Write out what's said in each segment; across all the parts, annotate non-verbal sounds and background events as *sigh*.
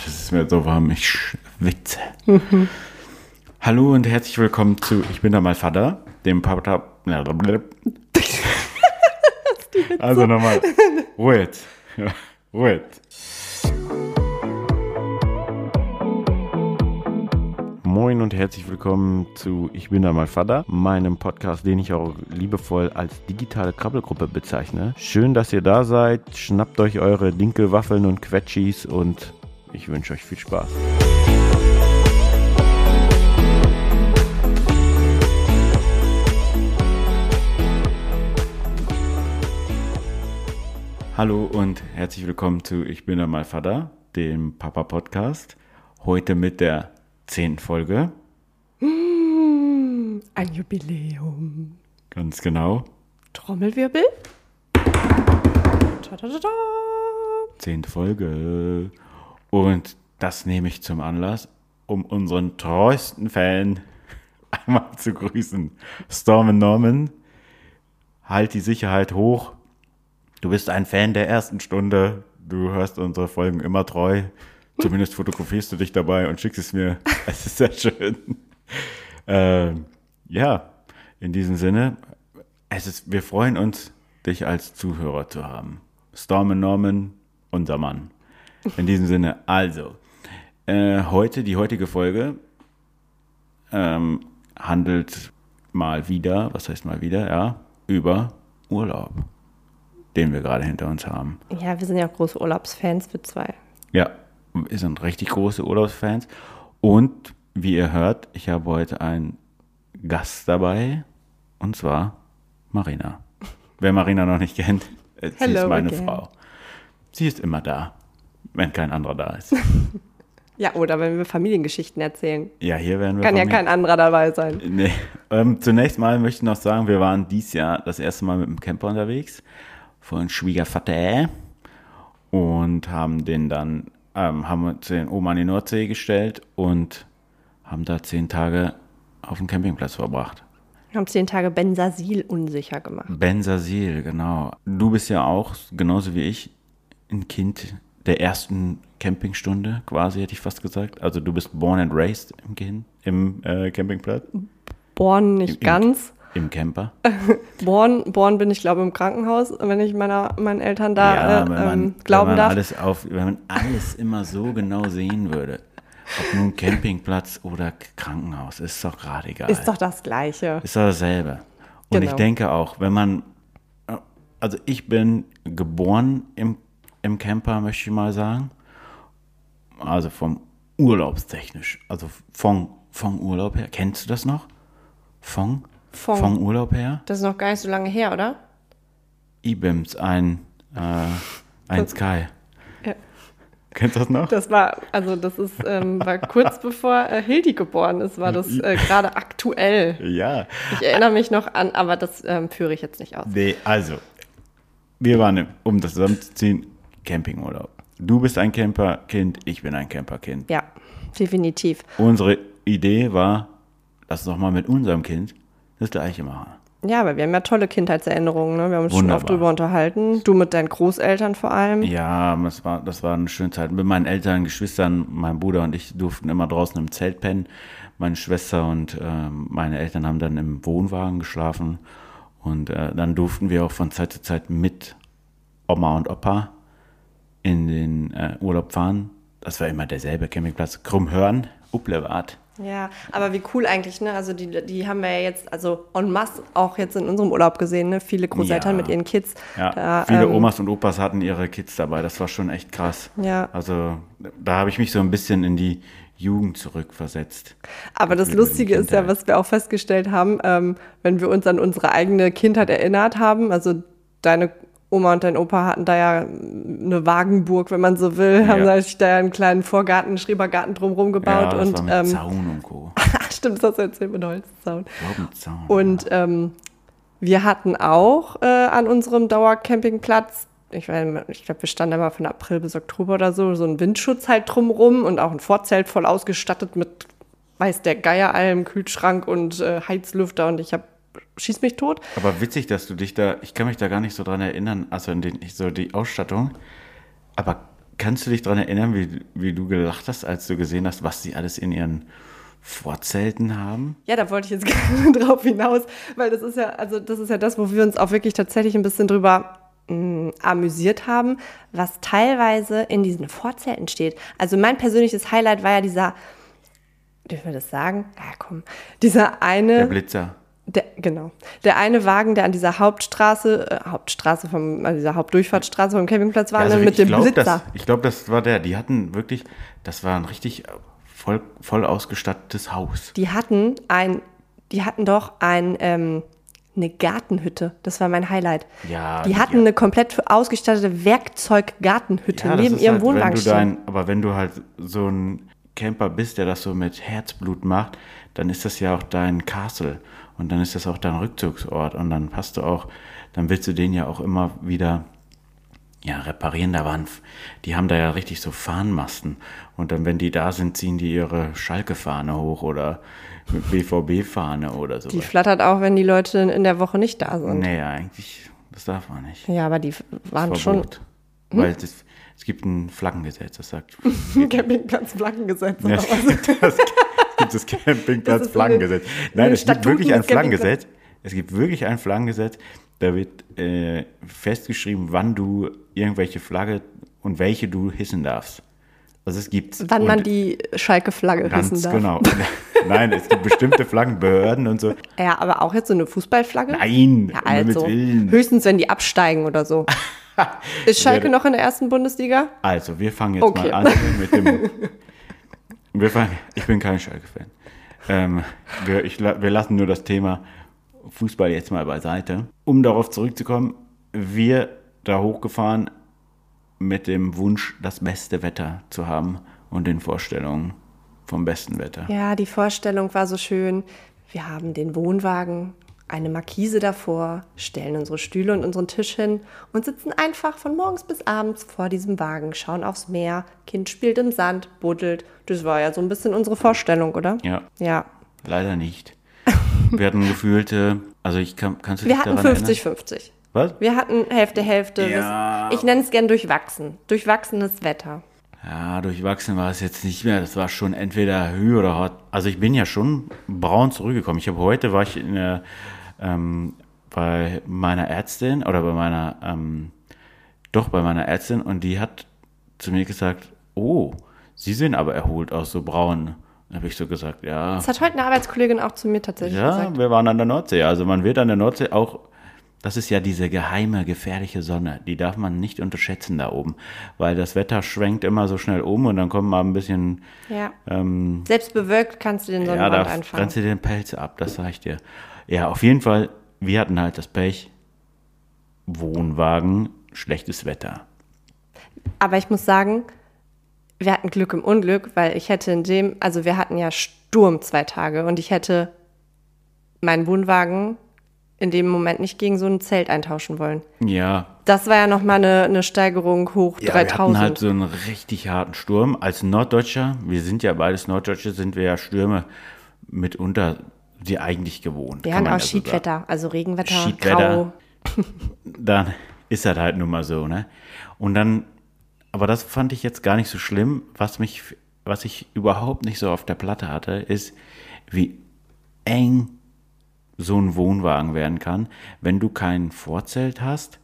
Gott, es ist mir so warm, ich schwitze. *laughs* Hallo und herzlich willkommen zu Ich bin da mal Vater, dem Papa. *laughs* Also nochmal. Ruhe jetzt. *laughs* Ruhe jetzt. Moin und herzlich willkommen zu Ich bin da mal Vater, meinem Podcast, den ich auch liebevoll als digitale Krabbelgruppe bezeichne. Schön, dass ihr da seid. Schnappt euch eure Dinkelwaffeln und Quetschis und ich wünsche euch viel Spaß. Hallo und herzlich willkommen zu Ich bin da mal Vater, dem Papa Podcast. Heute mit der zehnten Folge. Ein Jubiläum. Ganz genau. Trommelwirbel. Ta -ta -ta -ta. Zehnte Folge. Und das nehme ich zum Anlass, um unseren treuesten Fan *laughs* einmal zu grüßen. Storm Norman, halt die Sicherheit hoch. Du bist ein Fan der ersten Stunde. Du hörst unsere Folgen immer treu. Zumindest fotografierst du dich dabei und schickst es mir. *laughs* Es ist sehr schön. Ähm, ja, in diesem Sinne, es ist, wir freuen uns, dich als Zuhörer zu haben. Storm Norman, unser Mann. In diesem Sinne, also, äh, heute, die heutige Folge ähm, handelt mal wieder, was heißt mal wieder, ja, über Urlaub, den wir gerade hinter uns haben. Ja, wir sind ja große Urlaubsfans, wir zwei. Ja, wir sind richtig große Urlaubsfans. Und wie ihr hört, ich habe heute einen Gast dabei, und zwar Marina. Wer Marina noch nicht kennt, äh, sie Hello ist meine again. Frau. Sie ist immer da, wenn kein anderer da ist. *laughs* Ja, oder wenn wir Familiengeschichten erzählen. Ja, hier werden wir Kann ja Familie- kein anderer dabei sein. Nee. Ähm, zunächst mal möchte ich noch sagen, wir waren dieses Jahr das erste Mal mit dem Camper unterwegs von Schwiegervater und haben den dann, ähm, haben uns den Oma an die Nordsee gestellt und haben da zehn Tage auf dem Campingplatz verbracht. Wir haben zehn Tage Bensasil unsicher gemacht. Bensasil, genau. Du bist ja auch, genauso wie ich, ein Kind der ersten Campingstunde, quasi hätte ich fast gesagt. Also du bist born and raised im, im äh, Campingplatz, Born nicht Im- ganz. im Camper. *laughs* Born, born bin ich, glaube im Krankenhaus, wenn ich meiner, meinen Eltern da Ja, äh, wenn man, ähm, glauben wenn man darf. alles auf, wenn man alles immer so genau sehen würde, ob nun Campingplatz oder Krankenhaus, ist doch gerade egal. Ist doch das Gleiche. Ist doch dasselbe. Und ich Genau. denke auch, wenn man, also ich bin geboren im, im Camper, möchte ich mal sagen. Also vom Urlaubstechnisch, also von, vom Urlaub her. Kennst du das noch? Von? Von. Vom Urlaub her? Das ist noch gar nicht so lange her, oder? IBIMS, ein, äh, ein Sky. Ja. Kennst du das noch? Das war, also das ist, ähm, war kurz *laughs* bevor äh, Hildi geboren ist, war das äh, gerade aktuell. Ja. Ich erinnere mich noch an, aber das ähm, führe ich jetzt nicht aus. Nee, also, wir waren, um das zusammenzuziehen, Campingurlaub. Du bist ein Camperkind, ich bin ein Camperkind. Ja, definitiv. Unsere Idee war, lass uns doch mal mit unserem Kind das Gleiche machen. Ja, aber wir haben ja tolle Kindheitserinnerungen. Ne? Wir haben uns schon Wunderbar. oft drüber unterhalten. Du mit deinen Großeltern vor allem. Ja, das war, das war eine schöne Zeit. Mit meinen Eltern, Geschwistern, mein Bruder und ich durften immer draußen im Zelt pennen. Meine Schwester und ähm, meine Eltern haben dann im Wohnwagen geschlafen. Und äh, dann durften wir auch von Zeit zu Zeit mit Oma und Opa in den äh, Urlaub fahren. Das war immer derselbe Campingplatz. Krummhörn, Uplewart. Ja, aber wie cool eigentlich, ne? Also die, die haben wir ja jetzt, also en masse auch jetzt in unserem Urlaub gesehen, ne? Viele Großeltern Ja. mit ihren Kids. Ja, Da, viele ähm, Omas und Opas hatten ihre Kids dabei. Das war schon echt krass. Ja. Also da habe ich mich so ein bisschen in die Jugend zurückversetzt. Aber das Lustige ist ja, was wir auch festgestellt haben, ähm, wenn wir uns an unsere eigene Kindheit erinnert haben, also deine Oma und dein Opa hatten da ja eine Wagenburg, wenn man so will, haben Ja. sich da ja einen kleinen Vorgarten, einen Schrebergarten drumherum gebaut ja, das und war mit ähm, Zaun und Co. *laughs* stimmt, das hast du erzählt mit Holzzaun. Zaun. Und ähm, wir hatten auch äh, an unserem Dauercampingplatz, ich, weiß- ich glaube, wir standen immer von April bis Oktober oder so, so einen Windschutz halt drumrum und auch ein Vorzelt voll ausgestattet mit, weiß der Geier allem, Kühlschrank und äh, Heizlüfter und ich habe schieß mich tot. Aber witzig, dass du dich da, ich kann mich da gar nicht so dran erinnern, also in den, so die Ausstattung. Aber kannst du dich daran erinnern, wie, wie du gelacht hast, als du gesehen hast, was sie alles in ihren Vorzelten haben? Ja, da wollte ich jetzt *laughs* gerade drauf hinaus, weil das ist ja, also das ist ja das, wo wir uns auch wirklich tatsächlich ein bisschen drüber mh, amüsiert haben, was teilweise in diesen Vorzelten steht. Also mein persönliches Highlight war ja dieser, dürfen wir das sagen? Ja, komm, dieser eine. Der Blitzer. Der, genau. Der eine Wagen, der an dieser Hauptstraße, äh, Hauptstraße vom, an dieser Hauptdurchfahrtsstraße vom Campingplatz war, Ja, also ne, mit dem glaub, Blitzer. Das, ich glaube, das war der. Die hatten wirklich, das war ein richtig äh, voll, voll ausgestattetes Haus. Die hatten ein, die hatten doch ein, ähm, eine Gartenhütte. Das war mein Highlight. Ja, Die hatten ja. eine komplett ausgestattete Werkzeuggartenhütte Ja, neben ist ihrem halt, wenn Wohnwagen stehen. dein, aber wenn du halt so ein Camper bist, der das so mit Herzblut macht, dann ist das ja auch dein Castle und dann ist das auch dein Rückzugsort und dann passt du auch, dann willst du den ja auch immer wieder ja, reparieren. Da waren, die haben da ja richtig so Fahnenmasten und dann, wenn die da sind, ziehen die ihre Schalke-Fahne hoch oder BVB-Fahne oder so. Die flattert auch, wenn die Leute in der Woche nicht da sind. Nee, eigentlich, das darf man nicht. Ja, aber die waren Das schon Verbot. Weil es, es gibt ein Flaggengesetz, das sagt, *laughs* Campingplatz Flaggengesetz. Ja, *laughs* *laughs* das, das *laughs* Campingplatz Das ist so eine- Flaggengesetz. Nein, es gibt wirklich ein des Flaggengesetz. Es gibt wirklich ein Flaggengesetz. Da wird äh, festgeschrieben, wann du irgendwelche Flagge und welche du hissen darfst. Also es gibt Wann man die Schalke-Flagge hissen darf. genau. *laughs* *laughs* Nein, es gibt bestimmte Flaggenbehörden und so. Ja, aber auch jetzt so eine Fußballflagge? Nein, Ja, also. Willen. Höchstens, wenn die absteigen oder so. Ist Schalke noch in der ersten Bundesliga? Also, wir fangen jetzt Okay. mal an mit dem. Wir fangen, ich bin kein Schalke-Fan. Ähm, wir, wir lassen nur das Thema Fußball jetzt mal beiseite. Um darauf zurückzukommen, wir da hochgefahren mit dem Wunsch, das beste Wetter zu haben und den Vorstellungen vom besten Wetter. Ja, die Vorstellung war so schön. Wir haben den Wohnwagen, eine Markise davor, stellen unsere Stühle und unseren Tisch hin und sitzen einfach von morgens bis abends vor diesem Wagen, schauen aufs Meer, Kind spielt im Sand, buddelt. Das war ja so ein bisschen unsere Vorstellung, oder? Ja, Ja. leider nicht. Wir hatten gefühlte, also ich kann, kannst du Wir dich hatten daran erinnern? 50-50. Was? Wir hatten Hälfte, Hälfte. Ja. Das, ich nenne es gern durchwachsen. Durchwachsenes Wetter. Ja, durchwachsen war es jetzt nicht mehr. Das war schon entweder Hü oder Hot. Also ich bin ja schon braun zurückgekommen. Ich habe heute war ich in der, ähm, bei meiner Ärztin oder bei meiner ähm, doch bei meiner Ärztin und die hat zu mir gesagt, oh, Sie sehen aber erholt aus, so braun. Dann habe ich so gesagt, ja, Das hat heute eine Arbeitskollegin auch zu mir tatsächlich ja, gesagt. wir waren an der Nordsee. Also man wird an der Nordsee auch, das ist ja diese geheime, gefährliche Sonne. Die darf man nicht unterschätzen da oben. Weil das Wetter schwenkt immer so schnell um und dann kommt mal ein bisschen, Ja. ähm, Selbst bewölkt kannst du den ja, Sonnenbrand da einfangen. brennst du den Pelz ab, das sag ich dir. Ja, auf jeden Fall, wir hatten halt das Pech, Wohnwagen, schlechtes Wetter. Aber ich muss sagen, wir hatten Glück im Unglück, weil ich hätte in dem, also wir hatten ja Sturm zwei Tage und ich hätte meinen Wohnwagen in dem Moment nicht gegen so ein Zelt eintauschen wollen. Ja, Das war ja nochmal eine, eine Steigerung hoch Ja, wir 3000. hatten halt so einen richtig harten Sturm. Als Norddeutscher, wir sind ja beides Norddeutsche, sind wir ja Stürme mitunter die eigentlich gewohnt. hatten man auch ja so sagen. Schiedwetter, also Regenwetter, Schiedwetter. grau. *laughs* Dann ist das halt nun mal so, ne? Und dann, aber das fand ich jetzt gar nicht so schlimm. Was mich, was ich überhaupt nicht so auf der Platte hatte, ist, wie eng so ein Wohnwagen werden kann, wenn du kein Vorzelt hast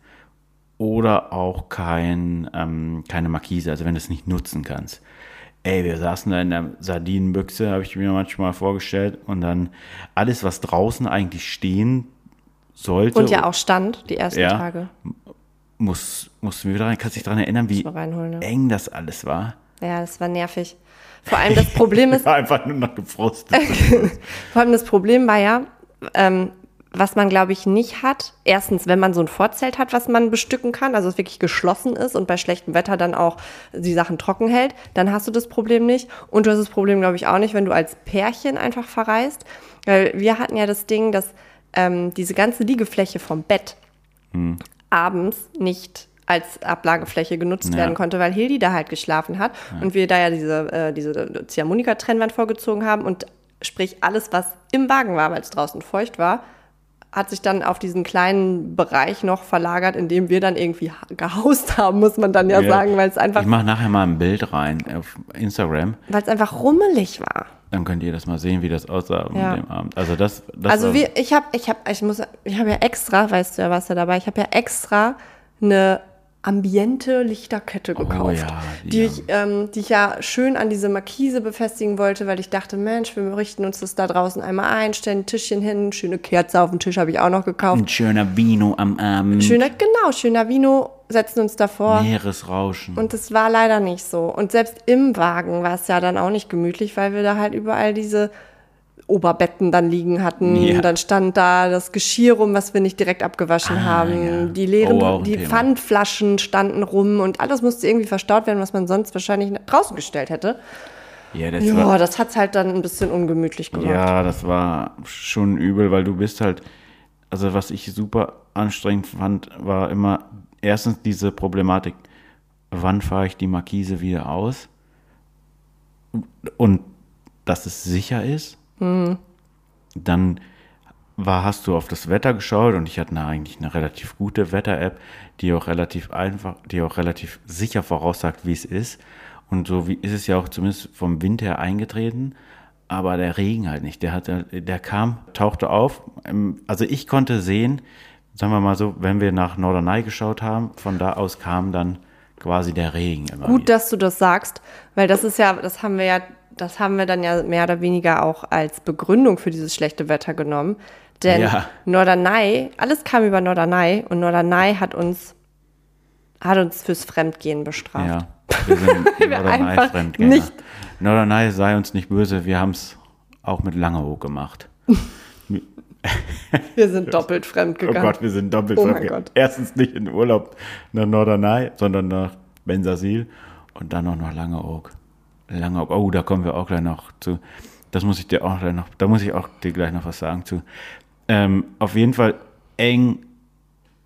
oder auch kein, ähm, keine Markise, also wenn du es nicht nutzen kannst. Ey, wir saßen da in der Sardinenbüchse, habe ich mir manchmal vorgestellt, und dann alles, was draußen eigentlich stehen sollte, Und ja auch stand, die ersten Ja. Tage. muss, mussten wir wieder rein. Kannst du dich daran erinnern, wie ja. eng das alles war? Ja, das war nervig. Vor allem das Problem *laughs* ist, War einfach nur noch gefrustet. *laughs* Vor allem das Problem war ja, ähm, was man, glaube ich, nicht hat. Erstens, wenn man so ein Vorzelt hat, was man bestücken kann, also es wirklich geschlossen ist und bei schlechtem Wetter dann auch die Sachen trocken hält, dann hast du das Problem nicht. Und du hast das Problem, glaube ich, auch nicht, wenn du als Pärchen einfach verreist. Weil wir hatten ja das Ding, dass ähm, diese ganze Liegefläche vom Bett abends nicht als Ablagefläche genutzt Ja. werden konnte, weil Hildi da halt geschlafen hat und wir da ja diese, äh, diese Ziehharmonika-Trennwand vorgezogen haben und sprich alles, was im Wagen war, weil es draußen feucht war, hat sich dann auf diesen kleinen Bereich noch verlagert, in dem wir dann irgendwie ha- gehaust haben, muss man dann ja, Ja. sagen, weil es einfach, Ich mache nachher mal ein Bild rein auf Instagram. weil es einfach rummelig war. Dann könnt ihr das mal sehen, wie das aussah Ja. an dem Abend. Also das, das Also wir, ich habe, ich habe, ich muss, ich habe ja extra, weißt du ja, was da dabei, ich habe ja extra eine ambiente Lichterkette gekauft, Oh ja, die die, ich, ähm, die ich ja schön an diese Markise befestigen wollte, weil ich dachte, Mensch, wir richten uns das da draußen einmal ein, stellen ein Tischchen hin, schöne Kerze auf den Tisch habe ich auch noch gekauft. ein schöner Vino am Abend. Schöner, genau, schöner Vino, setzen uns davor. Meeresrauschen. Und es war leider nicht so. Und selbst im Wagen war es ja dann auch nicht gemütlich, weil wir da halt überall diese Oberbetten dann liegen hatten. Ja. Dann stand da das Geschirr rum, was wir nicht direkt abgewaschen Ah, haben. ja. Die leeren, Oh, die Thema. Pfandflaschen standen rum und alles musste irgendwie verstaut werden, was man sonst wahrscheinlich draußen gestellt hätte. ja, das Ja, war, das hat's halt dann ein bisschen ungemütlich gemacht. ja, das war schon übel, weil du bist halt, also was ich super anstrengend fand, war immer erstens diese Problematik, wann fahre ich die Markise wieder aus? Und dass es sicher ist. Dann war, hast du auf das Wetter geschaut und ich hatte eine, eigentlich eine relativ gute Wetter-App, die auch relativ einfach, die auch relativ sicher voraussagt, wie es ist. Und so wie ist es ja auch zumindest vom Wind her eingetreten. Aber der Regen halt nicht. Der, hat, der kam, tauchte auf. Ähm, Also ich konnte sehen, sagen wir mal so, wenn wir nach Norderney geschaut haben, von da aus kam dann quasi der Regen immer Gut, wieder. dass du das sagst, weil das ist ja, das haben wir ja, das haben wir dann ja mehr oder weniger auch als Begründung für dieses schlechte Wetter genommen. Denn Ja. Norderney, alles kam über Norderney und Norderney hat uns, hat uns fürs Fremdgehen bestraft. Ja, wir sind *laughs* Norderney Fremdgänger. nicht- Norderney sei uns nicht böse, wir haben es auch mit Langeoog gemacht. *laughs* Wir sind doppelt fremd Oh. Gott, wir sind doppelt Oh fremdgegangen. Gott. Erstens nicht in Urlaub nach Norderney, sondern nach Bensasil und dann noch nach Langeoog. Langeoog, oh, da kommen wir auch gleich noch zu. Das muss ich dir auch gleich noch, da muss ich auch dir gleich noch was sagen zu. Ähm, auf jeden Fall eng.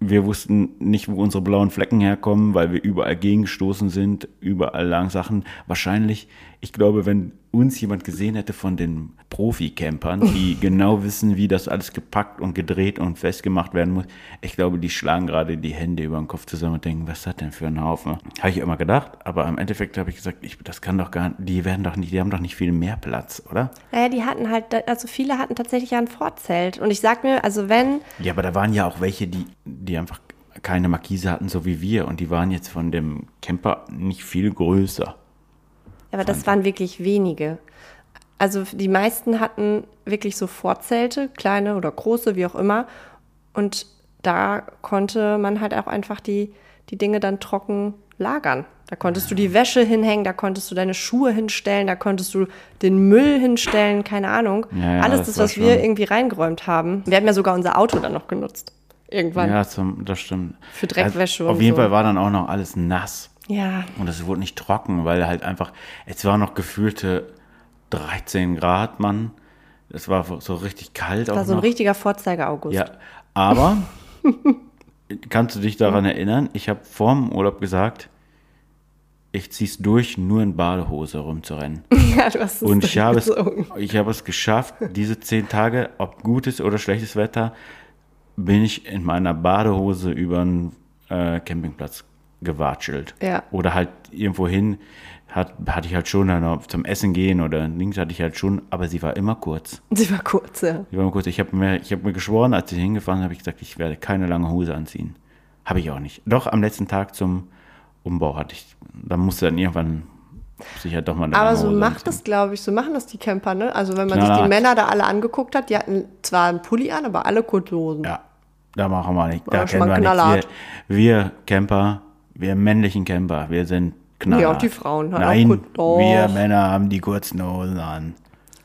Wir wussten nicht, wo unsere blauen Flecken herkommen, weil wir überall gegengestoßen sind, überall lang Sachen. Wahrscheinlich, ich glaube, wenn uns jemand gesehen hätte von den Profi-Campern, die *laughs* genau wissen, wie das alles gepackt und gedreht und festgemacht werden muss, ich glaube, die schlagen gerade die Hände über den Kopf zusammen und denken, was ist das denn für ein Haufen? Habe ich immer gedacht, aber im Endeffekt habe ich gesagt, ich, das kann doch gar die werden doch nicht, die haben doch nicht viel mehr Platz, oder? Naja, die hatten halt, also viele hatten tatsächlich ja ein Vorzelt. Und ich sag mir, also wenn, Ja, aber da waren ja auch welche, die, die einfach keine Markise hatten, so wie wir. Und die waren jetzt von dem Camper nicht viel größer. Aber das waren wirklich wenige. Also die meisten hatten wirklich so Vorzelte, kleine oder große, wie auch immer. Und da konnte man halt auch einfach die, die Dinge dann trocken lagern. Da konntest du die Wäsche hinhängen, da konntest du deine Schuhe hinstellen, da konntest du den Müll hinstellen, keine Ahnung. Ja, ja, Alles das das, was wir schon- irgendwie reingeräumt haben. Wir haben ja sogar unser Auto dann noch genutzt. Irgendwann. Ja, zum, das stimmt. Für Dreckwäsche Also, auf jeden so. Fall war dann auch noch alles nass. Ja. Und es wurde nicht trocken, weil halt einfach, es war noch gefühlte 13 Grad, Mann. Es war so richtig kalt auch war so ein noch. richtiger Vorzeige-August. Ja, aber *laughs* kannst du dich daran erinnern? Ich habe vorm Urlaub gesagt, ich zieh's durch, nur in Badehose rumzurennen. *laughs* Ja, du hast es Und ich habe, es, ich habe es geschafft, diese zehn Tage, ob gutes oder schlechtes Wetter, bin ich in meiner Badehose über den äh, Campingplatz gewatschelt. Ja. Oder halt irgendwo hin, hat, hatte ich halt schon zum Essen gehen oder links hatte ich halt schon, aber sie war immer kurz. Sie war kurz, ja. Sie war immer kurz. Ich habe mir, ich hab mir geschworen, als ich hingefahren habe, ich gesagt, ich werde keine lange Hose anziehen. Habe ich auch nicht. Doch am letzten Tag zum Umbau hatte ich, da musste dann irgendwann sicher doch mal eine Aber so Hose macht anziehen. das, glaube ich, so machen das die Camper, ne? Also wenn man sich Knallhart. die Männer da alle angeguckt hat, die hatten zwar einen Pulli an, aber alle Kurzhosen. Ja, da machen wir nicht. Da schon kennen mal wir nichts. Wir, wir Camper, wir männlichen Camper, wir sind knallhart. Nee, auch die Frauen haben auch Nein, doch. wir Männer haben die kurzen Hosen an.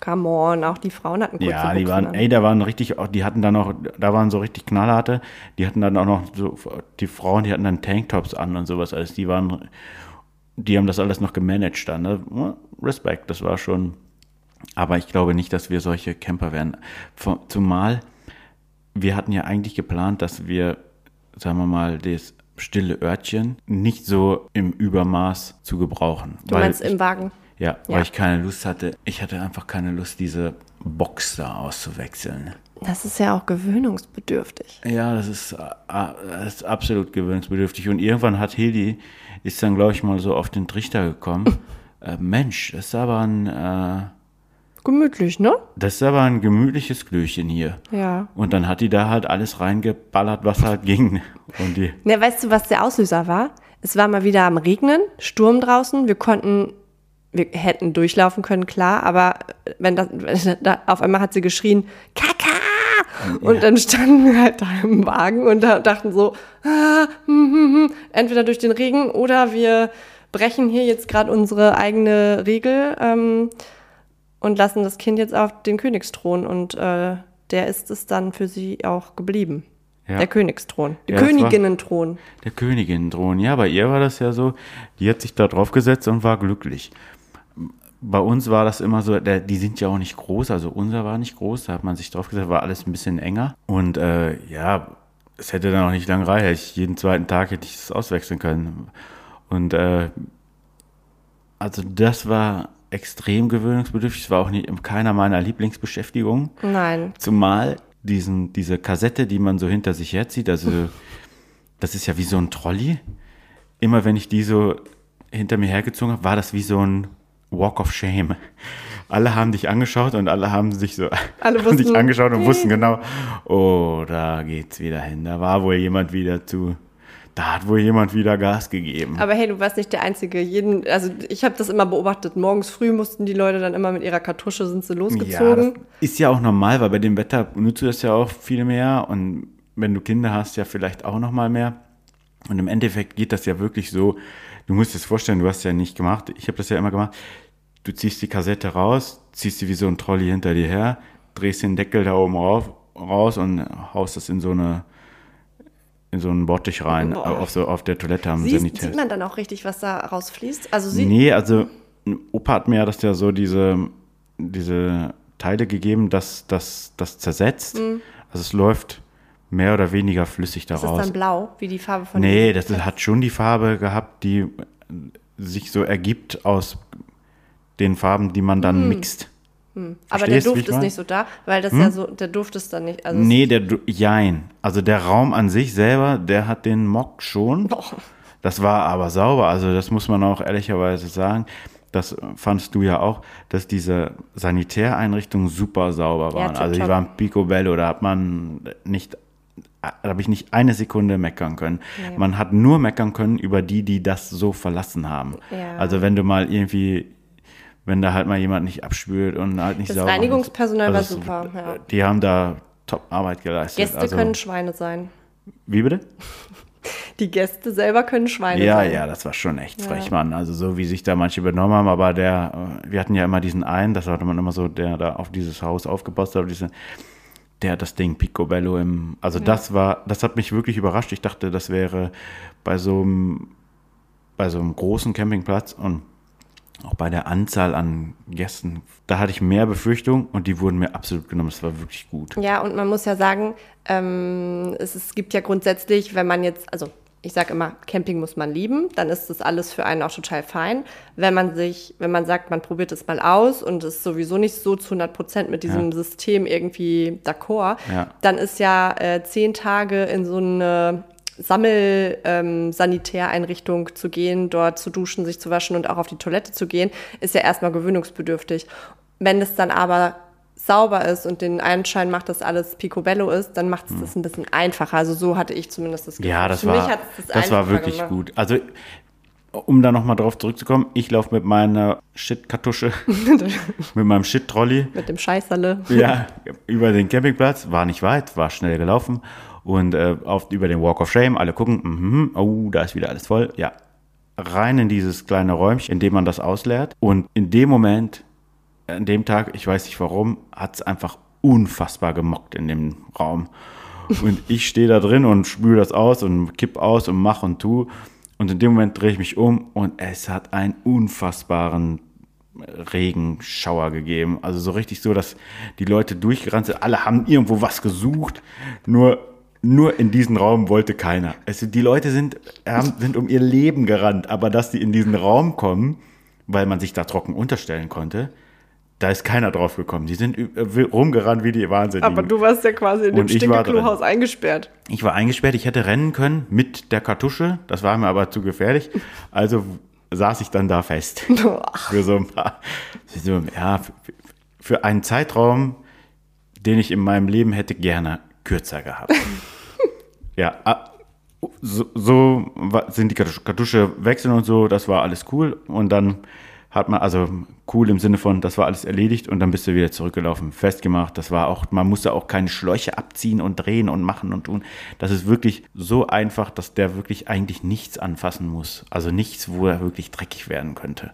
Come on, auch die Frauen hatten kurze Ja, die Buchsen waren, an. ey, da waren richtig, auch- die hatten dann noch, da waren so richtig knallharte, die hatten dann auch noch so, die Frauen, die hatten dann Tanktops an und sowas alles, die waren, die haben das alles noch gemanagt dann, ne? Respekt, das war schon, aber ich glaube nicht, dass wir solche Camper werden. Zumal, wir hatten ja eigentlich geplant, dass wir, sagen wir mal, das stille Örtchen nicht so im Übermaß zu gebrauchen. Du meinst im Wagen? Ja, Ja. weil ich keine Lust hatte. Ich hatte einfach keine Lust, diese Box da auszuwechseln. Das ist ja auch gewöhnungsbedürftig. Ja, das ist, äh, das ist absolut gewöhnungsbedürftig. Und irgendwann hat Hildi, ist dann, glaube ich, mal so auf den Trichter gekommen. *laughs* äh, Mensch, das ist aber ein, äh, Gemütlich, ne? das ist aber ein gemütliches Glöchen hier. Ja. Und dann hat die da halt alles reingeballert, was halt ging. Und die, Ne, weißt du, was der Auslöser war? Es war mal wieder am Regnen, Sturm draußen. Wir konnten, wir hätten durchlaufen können, klar, aber wenn das, wenn *laughs* da, auf einmal hat sie geschrien, Kaka! Und dann standen wir halt da im Wagen und da dachten so, ah, hm, hm, hm, entweder durch den Regen oder wir brechen hier jetzt gerade unsere eigene Regel ähm, und lassen das Kind jetzt auf den Königsthron und äh, der ist es dann für sie auch geblieben. Ja. Der Königsthron. Der Ja, Königinnenthron. der Königin drohen. Ja, bei ihr war das ja so, die hat sich da drauf gesetzt und war glücklich. Bei uns war das immer so, der, die sind ja auch nicht groß, also unser war nicht groß, da hat man sich drauf gesetzt, war alles ein bisschen enger. Und äh, ja, es hätte dann auch nicht lange reicht. Ich, jeden zweiten Tag hätte ich es auswechseln können. Und äh, also das war extrem gewöhnungsbedürftig. Es war auch nicht keiner meiner Lieblingsbeschäftigungen. Nein. Zumal diesen, diese Kassette, die man so hinter sich herzieht, also *laughs* das ist ja wie so ein Trolley. Immer wenn ich die so hinter mir hergezogen habe, war das wie so ein Walk of Shame. Alle haben dich angeschaut und alle haben sich so Alle *laughs* haben dich angeschaut und wussten genau, oh, da geht's wieder hin. Da war wohl jemand wieder zu, da hat wohl jemand wieder Gas gegeben. Aber hey, du warst nicht der Einzige. Jeden, also ich habe das immer beobachtet. Morgens früh mussten die Leute dann immer mit ihrer Kartusche sind sie Ja, das losgezogen. ist ja auch normal, weil bei dem Wetter nutzt du das ja auch viel mehr und wenn du Kinder hast, ja vielleicht auch noch mal mehr. Und im Endeffekt geht das ja wirklich so, du musst dir das vorstellen, du hast ja nicht gemacht, ich habe das ja immer gemacht, du ziehst die Kassette raus, ziehst sie wie so ein Trolley hinter dir her, drehst den Deckel da oben rauf, raus und haust das in so eine in so einen Bottich rein, Boah. auf, so, auf der Toilette am Siehst, Sanitär. sieht man dann auch richtig, was da rausfließt? Also sie, Nee, also Opa hat mir das ja so diese, diese Teile gegeben, dass das das zersetzt. Also es läuft mehr oder weniger flüssig Mhm. ist das daraus. dann blau, wie die Farbe von Nee, das ist- hat schon die Farbe gehabt, die sich so ergibt aus den Farben, die man Mhm. dann mixt. Aber der Duft ist mein? nicht so da, weil das ja so, der Duft ist dann nicht. Also Nee, der Jein. Also der Raum an sich selber, der hat den Mock schon. Boah. Das war aber sauber, also das muss man auch ehrlicherweise sagen. Das fandst du ja auch, dass diese Sanitäreinrichtungen super sauber Ja, waren. also die waren picobello, da hat man nicht, da habe ich nicht eine Sekunde meckern können. Nee. Man hat nur meckern können über die, die das so verlassen haben. Ja. Also wenn du mal irgendwie, wenn da halt mal jemand nicht abspült und halt nicht Das sauber Reinigungspersonal war es- super, ja. Die haben da Top-Arbeit geleistet. Gäste also, können Schweine sein. Wie bitte? *laughs* Die Gäste selber können Schweine Ja, sein. ja, das war schon echt Ja. frech, Mann. Also so wie sich da manche benommen haben, aber der, äh, wir hatten ja immer diesen einen, das hatte man immer so, der da auf dieses Haus aufgepasst hat, diese, der hat das Ding Picobello im, also das war, das hat mich wirklich überrascht. Ich dachte, das wäre bei so einem, bei so einem großen Campingplatz und auch bei der Anzahl an Gästen, da hatte ich mehr Befürchtung und die wurden mir absolut genommen. Das war wirklich gut. Ja, und man muss ja sagen, ähm, es, es gibt ja grundsätzlich, wenn man jetzt, also ich sage immer, Camping muss man lieben, dann ist das alles für einen auch total fein. Wenn man sich, wenn man sagt, man probiert es mal aus und ist sowieso nicht so zu 100 Prozent mit diesem Ja. System irgendwie d'accord, Ja. dann ist ja äh, zehn Tage in so eine Sammel-Sanitäreinrichtung zu gehen, dort zu duschen, sich zu waschen und auch auf die Toilette zu gehen, ist ja erstmal gewöhnungsbedürftig. Wenn es dann aber sauber ist und den Anschein macht, dass alles picobello ist, dann macht es das ein bisschen einfacher. Also so hatte ich zumindest das Gefühl. Hm. Ja, das Für war, mich hat es das, war wirklich gemacht. gut. Also, um da nochmal drauf zurückzukommen, ich laufe mit meiner Shit-Kartusche, *laughs* mit meinem Shit-Trolley, Mit dem Scheißerle. ja, über den Campingplatz, war nicht weit, war schnell gelaufen und äh, auf, über den Walk of Shame, alle gucken, mhm, oh, da ist wieder alles voll, ja. Rein in dieses kleine Räumchen, in dem man das ausleert und in dem Moment, an dem Tag, ich weiß nicht warum, hat es einfach unfassbar gemockt in dem Raum. Und ich stehe da drin und spüle das aus und kipp aus und mach und tu. Und in dem Moment drehe ich mich um und es hat einen unfassbaren Regenschauer gegeben. Also so richtig so, dass die Leute durchgerannt sind. Alle haben irgendwo was gesucht. Nur, nur in diesen Raum wollte keiner. Also die Leute sind, haben, sind um ihr Leben gerannt. Aber dass die in diesen Raum kommen, weil man sich da trocken unterstellen konnte, da ist keiner drauf gekommen. Die sind äh, rumgerannt wie die Wahnsinnigen. Aber du warst ja quasi in dem Stinkeklohaus eingesperrt. Ich war eingesperrt, ich hätte rennen können mit der Kartusche, das war mir aber zu gefährlich. Also saß ich dann da fest. *laughs* Für so ein paar, für so, ja, für, für einen Zeitraum, den ich in meinem Leben hätte gerne kürzer gehabt. Ja, ah, so, so sind die Kartusche wechseln und so, das war alles cool. Und dann hat man, also cool im Sinne von, das war alles erledigt und dann bist du wieder zurückgelaufen, festgemacht. Das war auch, man musste auch keine Schläuche abziehen und drehen und machen und tun. Das ist wirklich so einfach, dass der wirklich eigentlich nichts anfassen muss. Also nichts, wo er wirklich dreckig werden könnte.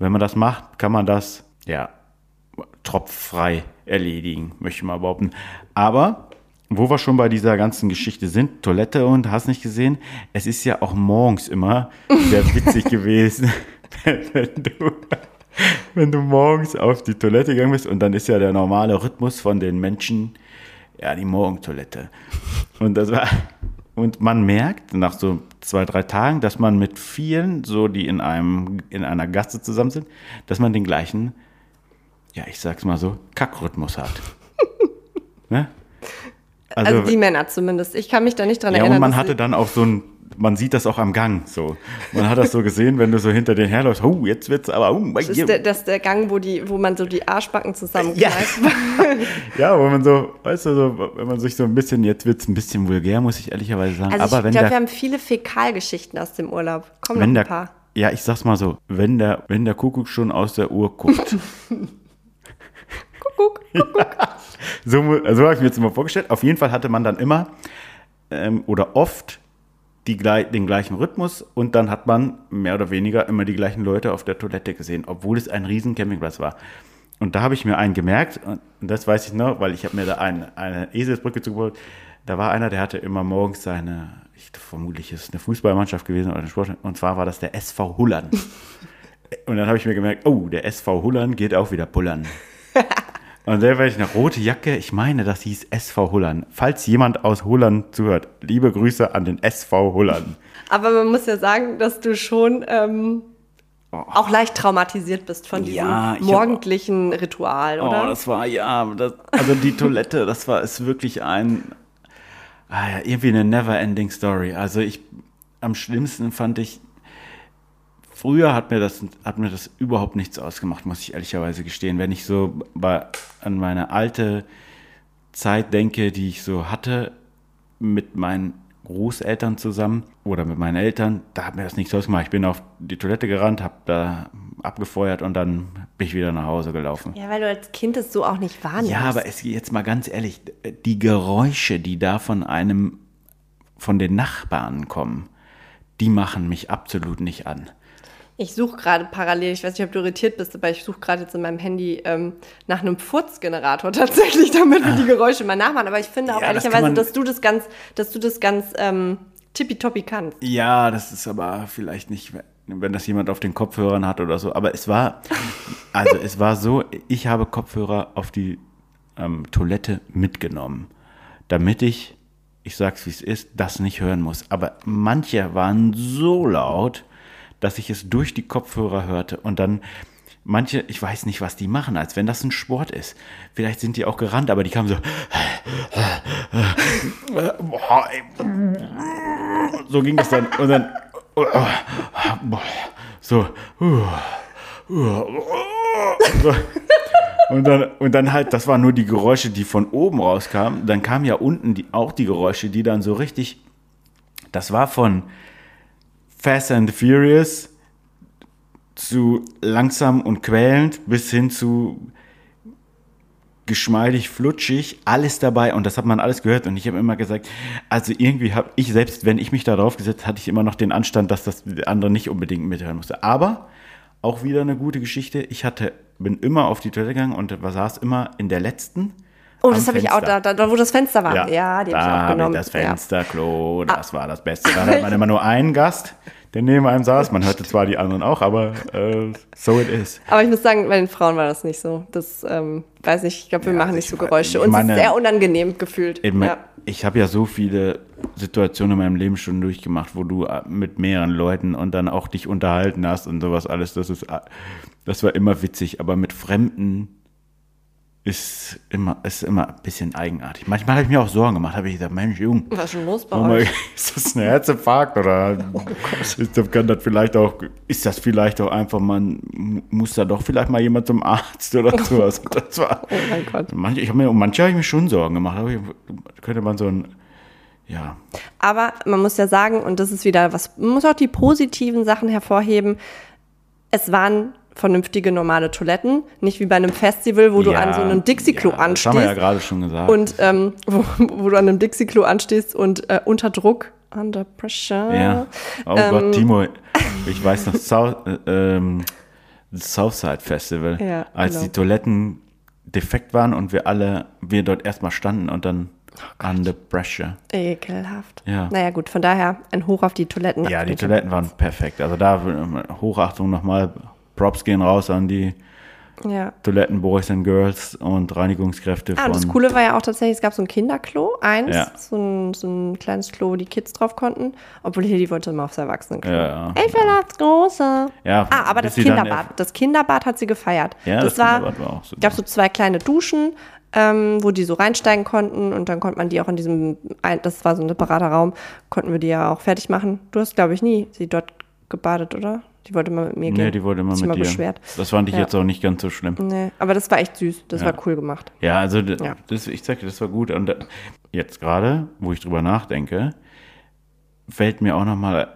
Wenn man das macht, kann man das, ja, tropffrei erledigen, möchte ich mal behaupten. Aber wo wir schon bei dieser ganzen Geschichte sind, Toilette und hast nicht gesehen, es ist ja auch morgens immer sehr witzig *laughs* gewesen, wenn, du wenn du morgens auf die Toilette gegangen bist und dann ist ja der normale Rhythmus von den Menschen ja die Morgentoilette. Und das war und man merkt nach so zwei, drei Tagen, dass man mit vielen, so die in einem, in einer Gasse zusammen sind, dass man den gleichen, ja, ich sag's mal so, Kackrhythmus hat. *laughs* ne? Also, die Männer zumindest. Ich kann mich da nicht dran ja, erinnern. und man hatte dann auch so ein, man sieht das auch am Gang so. Man hat das so gesehen, wenn du so hinter den herläufst, oh, jetzt wird's aber, oh, das ist der, das ist der Gang, wo, die, wo man so die Arschbacken zusammenkneift. *laughs* ja, wo man so, weißt du, so, wenn man sich so ein bisschen, jetzt wird's ein bisschen vulgär, muss ich ehrlicherweise sagen. Also aber ich glaube, wir haben viele Fäkalgeschichten aus dem Urlaub. Komm noch ein der, paar. ja, ich sag's mal so, wenn der, wenn der Kuckuck schon aus der Uhr guckt. *laughs* Kuckuck. so mu- so habe ich mir jetzt immer vorgestellt. Auf jeden Fall hatte man dann immer ähm, oder oft die, den gleichen Rhythmus und dann hat man mehr oder weniger immer die gleichen Leute auf der Toilette gesehen, obwohl es ein riesen Campingplatz war. Und da habe ich mir einen gemerkt, und das weiß ich noch, weil ich habe mir da eine, eine Eselsbrücke zugebaut. Da war einer, der hatte immer morgens seine, ich, vermutlich ist es eine Fußballmannschaft gewesen oder eine Sport, und zwar war das der SV Hullern. *laughs* Und dann habe ich mir gemerkt, oh, der SV Hullern geht auch wieder pullern. *laughs* Und der ich eine rote Jacke. Ich meine, das hieß SV Hullern. Falls jemand aus Hullern zuhört, liebe Grüße an den SV Hullern. Aber man muss ja sagen, dass du schon ähm, auch leicht traumatisiert bist von diesem Ja, ich hab- morgendlichen Ritual, oder? Oh, das war ja, das, also die Toilette, *laughs* das war ist wirklich ein, ah ja, irgendwie eine never-ending Story. Also ich, am schlimmsten fand ich, früher hat mir das, hat mir das überhaupt nichts ausgemacht, muss ich ehrlicherweise gestehen. Wenn ich so bei, an meine alte Zeit denke, die ich so hatte mit meinen Großeltern zusammen oder mit meinen Eltern, da hat mir das nichts ausgemacht. Ich bin auf die Toilette gerannt, habe da abgefeuert und dann bin ich wieder nach Hause gelaufen. ja, weil du als Kind es so auch nicht wahrnimmst. Ja, aber es jetzt mal ganz ehrlich, die Geräusche, die da von einem, von den Nachbarn kommen, die machen mich absolut nicht an. Ich suche gerade parallel, ich weiß nicht, ob du irritiert bist, aber ich suche gerade jetzt in meinem Handy ähm, nach einem Furzgenerator *laughs* tatsächlich, damit wir die Geräusche mal nachmachen. Aber ich finde auch Ja, das ehrlicherweise, man- dass du das ganz, dass du das ganz ähm, tippitoppi kannst. Ja, das ist aber vielleicht nicht, wenn das jemand auf den Kopfhörern hat oder so. Aber es war, also es war so, ich habe Kopfhörer auf die ähm, Toilette mitgenommen, damit ich, ich sag's wie es ist, das nicht hören muss. Aber manche waren so laut, dass ich es durch die Kopfhörer hörte und dann manche, ich weiß nicht, was die machen, als wenn das ein Sport ist. Vielleicht sind die auch gerannt, aber die kamen so, so ging das dann und dann so so. Und dann, und dann halt, das waren nur die Geräusche, die von oben rauskamen. Dann kamen ja unten die, auch die Geräusche, die dann so richtig, das war von Fast and Furious zu langsam und quälend bis hin zu geschmeidig, flutschig, alles dabei und das hat man alles gehört und ich habe immer gesagt, also irgendwie habe ich selbst, wenn ich mich da drauf gesetzt, hatte ich immer noch den Anstand, dass das der andere nicht unbedingt mithören musste. Aber auch wieder eine gute Geschichte. Ich hatte, bin immer auf die Toilette gegangen und saß immer in der letzten. Oh, das habe ich auch da, da, wo das Fenster war. Ja, die da habe ich auch genommen. das Ja. Fensterklo, das war das Beste. Da hat man *laughs* immer nur einen Gast, der neben einem saß. Man hörte zwar die anderen auch, aber äh, so it is. Aber ich muss sagen, bei den Frauen war das nicht so. Das, ähm, weiß nicht, ich glaube, wir Ja, machen nicht ich so Geräusche. Uns meine- ist sehr unangenehm gefühlt. Eben, ja. Ich habe ja so viele Situationen in meinem Leben schon durchgemacht, wo du äh, mit mehreren Leuten und dann auch dich unterhalten hast und sowas alles. Das ist, äh, das war immer witzig, aber mit Fremden ist immer, ist immer ein bisschen eigenartig. Manchmal habe ich mir auch Sorgen gemacht, habe ich gesagt, Mensch, Jung, Was ist schon los bei Oh euch? *laughs* ist das ein Herzinfarkt oder *laughs* ist, das, kann das vielleicht auch, ist das vielleicht auch einfach, man muss da doch vielleicht mal jemand zum Arzt oder *laughs* sowas. Das war, Oh mein Gott. manche, ich habe mir, manche habe ich mir schon Sorgen gemacht, ich, könnte man so ein, ja, Aber man muss ja sagen, und das ist wieder was, man muss auch die positiven Sachen hervorheben. Es waren vernünftige, normale Toiletten, nicht wie bei einem Festival, wo du ja, an so einem Dixie-Klo ja, Das anstehst. haben wir ja gerade schon gesagt. und ähm, wo, wo du an einem Dixie-Klo anstehst und äh, unter Druck, under pressure. ja. Oh ähm, Gott, Timo, ich weiß noch, South, äh, ähm, das Southside Festival, Ja, als genau. die Toiletten defekt waren und wir alle, wir dort erstmal standen und dann Oh under pressure. Ekelhaft. Ja. Naja, gut, von daher ein Hoch auf die Toiletten. Ja, die Toiletten waren perfekt. Also da äh, Hochachtung nochmal. Props gehen raus an die Ja. Toilettenboys and Girls und Reinigungskräfte Ah, von. das Coole war ja auch tatsächlich, es gab so ein Kinderklo, eins, Ja. so, ein, so ein kleines Klo, wo die Kids drauf konnten. Obwohl hier, die wollte immer aufs Erwachsenenklo. Ja, ja. Ich will aufs Große. Ja, Ah, aber das Kinderbad. Das Kinderbad hat sie gefeiert. Ja, das, das war, Kinderbad war auch super. gab so zwei kleine Duschen, ähm, wo die so reinsteigen konnten und dann konnte man die auch in diesem, das war so ein separater Raum, konnten wir die ja auch fertig machen. Du hast, glaube ich, nie sie dort gebadet, oder? Die wollte mal mit mir gehen. Nee, die Hat sich mit mal dir. beschwert. Das fand ich Ja. jetzt auch nicht ganz so schlimm. Nee, aber das war echt süß. Das Ja. war cool gemacht. Ja, also Ja. Das, ich sag dir, das war gut. Und äh, jetzt gerade, wo ich drüber nachdenke, fällt mir auch nochmal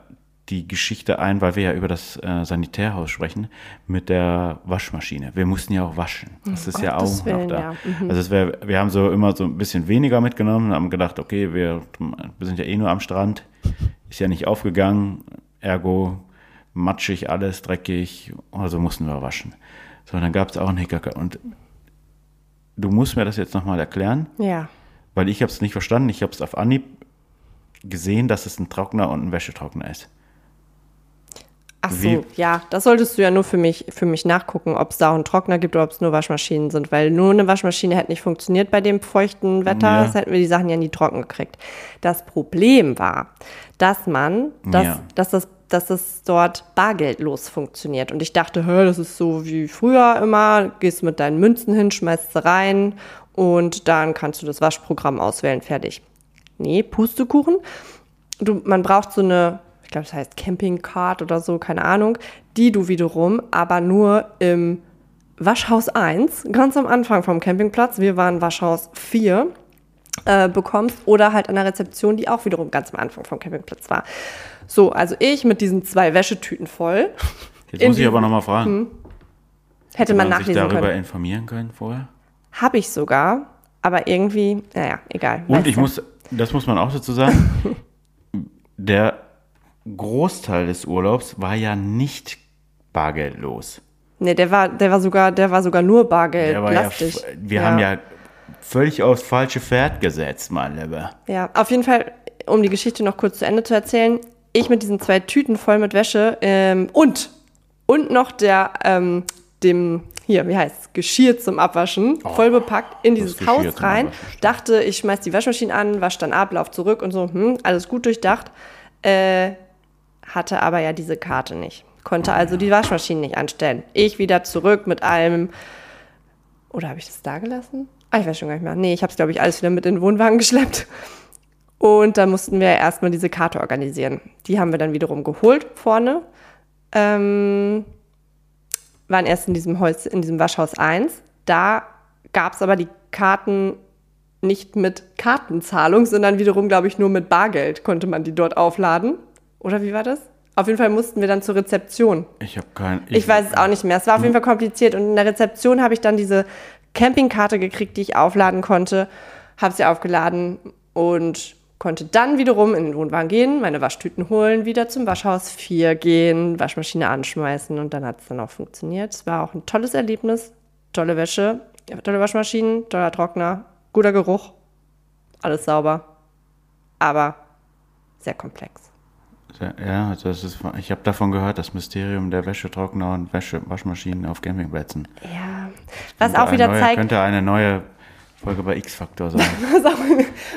die Geschichte ein, weil wir ja über das äh, Sanitärhaus sprechen, mit der Waschmaschine. Wir mussten ja auch waschen. Das ist ja auch Willen, noch da. ja. Mhm. Also es wär, wir haben so immer so ein bisschen weniger mitgenommen und haben gedacht, okay, wir, wir sind ja eh nur am Strand, ist ja nicht aufgegangen, ergo matschig alles, dreckig, also mussten wir waschen. So, dann gab es auch einen Hickhack. Und du musst mir das jetzt nochmal erklären, Ja. weil ich habe es nicht verstanden. Ich habe es auf Anhieb gesehen, dass es ein Trockner und ein Wäschetrockner ist. Ach so, Wie- ja, das solltest du ja nur für mich, für mich nachgucken, ob es da auch einen Trockner gibt oder ob es nur Waschmaschinen sind, weil nur eine Waschmaschine hätte nicht funktioniert bei dem feuchten Wetter, Ja. das hätten wir die Sachen ja nie trocken gekriegt. Das Problem war, dass man, dass, Ja. dass, das, dass das dort bargeldlos funktioniert. Und ich dachte, hä, das ist so wie früher immer, gehst mit deinen Münzen hin, schmeißt sie rein und dann kannst du das Waschprogramm auswählen, fertig. Nee, Pustekuchen du, man braucht so eine, ich glaube, das heißt Campingcard oder so, keine Ahnung, die du wiederum aber nur im Waschhaus 1, ganz am Anfang vom Campingplatz, wir waren Waschhaus 4, äh, bekommst oder halt an der Rezeption, die auch wiederum ganz am Anfang vom Campingplatz war. So, also ich mit diesen zwei Wäschetüten voll. *laughs* Jetzt muss ich aber nochmal fragen. Hätte Hätte man man sich nachlesen darüber können. informieren können vorher? Habe ich sogar, aber irgendwie, naja, egal. Und ich ja. muss, das muss man auch dazu sagen, *laughs* der Großteil des Urlaubs war ja nicht bargeldlos. Nee, der war, der war sogar, der war sogar nur Bargeld, Der war ja, wir haben ja völlig aufs falsche Pferd gesetzt, mein Lieber. Ja, auf jeden Fall, um die Geschichte noch kurz zu Ende zu erzählen, ich mit diesen zwei Tüten voll mit Wäsche ähm, und, und noch der, ähm, dem, hier, wie heißt Geschirr zum Abwaschen, voll bepackt in dieses Oh, Haus rein. Dachte, ich schmeiß die Waschmaschine an, wasch dann ab, lauf zurück und so, hm, alles gut durchdacht. Äh, hatte aber ja diese Karte nicht. Konnte also die Waschmaschine nicht anstellen. Ich wieder zurück mit allem. Oder habe ich das da gelassen? Ah, ich weiß schon gar nicht mehr. Nee, ich habe es, glaube ich, alles wieder mit in den Wohnwagen *laughs* geschleppt. Und da mussten wir erstmal diese Karte organisieren. Die haben wir dann wiederum geholt vorne. Ähm, waren erst in diesem, Holz, in diesem Waschhaus 1. Da gab es aber die Karten nicht mit Kartenzahlung, sondern wiederum, glaube ich, nur mit Bargeld konnte man die dort aufladen. Oder wie war das? Auf jeden Fall mussten wir dann zur Rezeption. Ich habe kein. Ich weiß es auch nicht mehr. Es war auf jeden Fall kompliziert. Und in der Rezeption habe ich dann diese Campingkarte gekriegt, die ich aufladen konnte. Habe sie aufgeladen und konnte dann wiederum in den Wohnwagen gehen, meine Waschtüten holen, wieder zum Waschhaus 4 gehen, Waschmaschine anschmeißen und dann hat es dann auch funktioniert. Es war auch ein tolles Erlebnis. Tolle Wäsche, tolle Waschmaschinen, toller Trockner, guter Geruch, alles sauber, aber sehr komplex. Ja, also das ist, ich habe davon gehört, das Mysterium der Wäschetrockner und Wäsche, Waschmaschinen auf Campingplätzen. Ja. Was auch wieder neue, zeigt. Könnte eine neue Folge bei X-Faktor *laughs* sein. was, auch,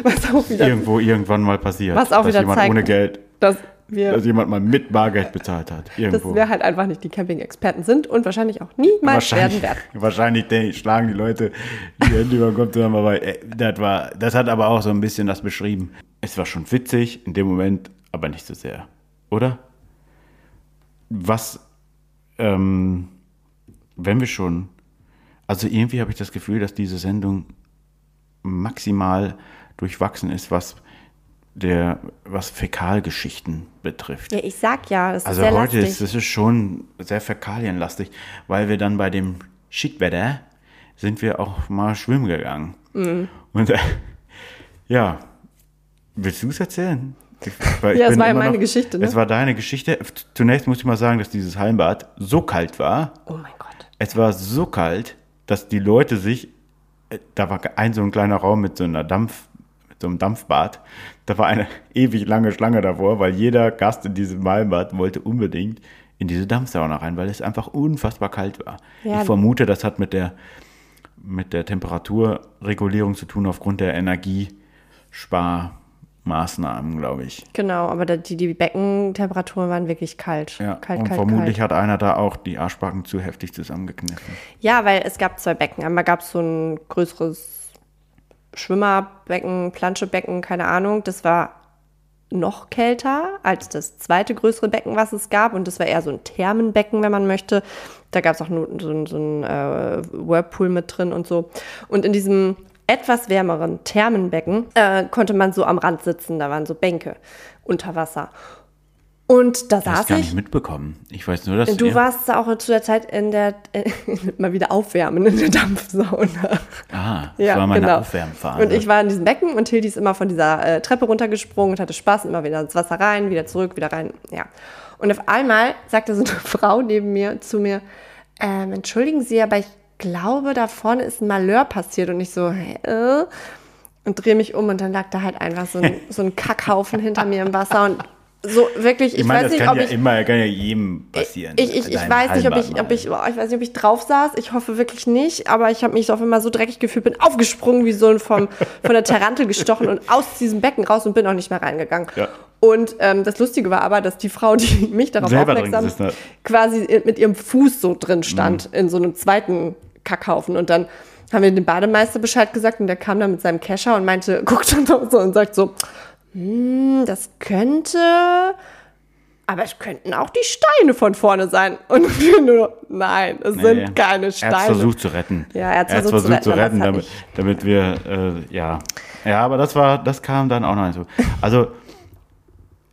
was auch wieder, Irgendwo, irgendwann mal passiert. Was auch dass wieder jemand zeigt, ohne Geld, dass wir. dass jemand mal mit Bargeld bezahlt hat. dass Irgendwo. wir halt einfach nicht die Camping-Experten sind und wahrscheinlich auch niemals werden werden. *laughs* wahrscheinlich den- schlagen die Leute die Hände über den Kopf zusammen, aber äh, das, war, das hat aber auch so ein bisschen das beschrieben. Es war schon witzig in dem Moment, aber nicht so sehr. Oder? Was, ähm, wenn wir schon, also irgendwie habe ich das Gefühl, dass diese Sendung maximal durchwachsen ist, was der, was Fäkalgeschichten betrifft. Ja, ich sag ja, das Also ist sehr heute lastig. ist es schon sehr fäkalienlastig, weil wir dann bei dem Schickwetter sind wir auch mal schwimmen gegangen. Mhm. Und äh, ja, willst du es erzählen? Ich, Ja, es war ja meine Geschichte, ne? Es war deine Geschichte. Zunächst muss ich mal sagen, dass dieses Hallenbad so kalt war. oh mein Gott. Es war so kalt, dass die Leute sich, da war ein so ein kleiner Raum mit so einer Dampf, mit so einem Dampfbad. Da war eine ewig lange Schlange davor, weil jeder Gast in diesem Hallenbad wollte unbedingt in diese Dampfsauna rein, weil es einfach unfassbar kalt war. Ja. Ich vermute, das hat mit der, mit der Temperaturregulierung zu tun aufgrund der Energiesparmaßnahmen, glaube ich. Genau, aber die, die Beckentemperaturen waren wirklich kalt. Ja, kalt, und kalt, vermutlich kalt. hat einer da auch die Arschbacken zu heftig zusammengekniffen. Ja, weil es gab zwei Becken. Einmal gab es so ein größeres Schwimmerbecken, Planschebecken, keine Ahnung. Das war noch kälter als das zweite größere Becken, was es gab. Und das war eher so ein Thermenbecken, wenn man möchte. Da gab es auch nur so, ein- so ein äh, Whirlpool mit drin und so. Und in diesem etwas wärmeren Thermenbecken äh, konnte man so am Rand sitzen. Da waren so Bänke unter Wasser. Und da Ich habe saß gar ich. nicht mitbekommen. Ich weiß nur, dass Du warst auch zu der Zeit in der, äh, *laughs* mal wieder aufwärmen in der Dampfsauna. Ah, das *laughs* war meine Aufwärmphase. Und ich war in diesem Becken und Hildi ist immer von dieser äh, Treppe runtergesprungen und hatte Spaß, immer wieder ins Wasser rein, wieder zurück, wieder rein, ja. Und auf einmal sagte so eine *laughs* Frau neben mir zu mir, ähm, entschuldigen Sie, aber ich glaube, da vorne ist ein Malheur passiert. Und ich so, hä? Und drehe mich um und dann lag da halt einfach so ein, so ein Kackhaufen hinter mir im Wasser und so wirklich, ich, Ich meine, weiß nicht, ob ja ich immer, kann ja jedem passieren. ich, ich, ich weiß nicht, ob ich, ob ich, boah, ich weiß nicht, ob ich drauf saß. Ich hoffe wirklich nicht. Aber ich habe mich so auf einmal so dreckig gefühlt, bin aufgesprungen wie so ein vom, von der Tarantel gestochen und aus diesem Becken raus und bin auch nicht mehr reingegangen. Ja. Und ähm, das Lustige war aber, dass die Frau, die mich darauf Selber aufmerksam, quasi mit ihrem Fuß so drin Mhm. stand in so einem zweiten Kackhaufen. Und dann haben wir dem Bademeister Bescheid gesagt und der kam dann mit seinem Kescher und meinte, *laughs* guckt dann so und sagt so, hm, das könnte, aber es könnten auch die Steine von vorne sein. *laughs* Und wir nur, nein, es Nee, sind keine Er hat Steine. versucht zu retten. Ja, er hat's hat's versucht zu retten, aber damit, es hat damit wir, äh, ja. Ja, aber das war, das kam dann auch noch nicht so. Also,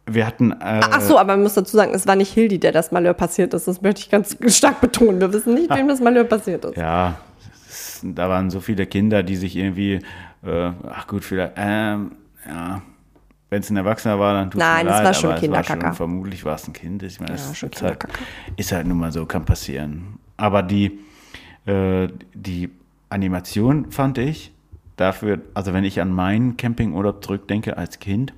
wir hatten, äh, Ach so, aber man muss dazu sagen, es war nicht Hildi, der das Malheur passiert ist. Das möchte ich ganz stark betonen. Wir wissen nicht, wem das Malheur passiert ist. ja, da waren so viele Kinder, die sich irgendwie, äh, ach gut, vielleicht, ähm, ja. Wenn es ein Erwachsener war, dann tut es Nein, mir es leid, war schon aber es war schon, vermutlich war es ein Kind. Ich meine, das schon ist, halt, ist halt nun mal so, kann passieren. Aber die, äh, die Animation fand ich dafür, also wenn ich an meinen Campingurlaub zurückdenke als Kind,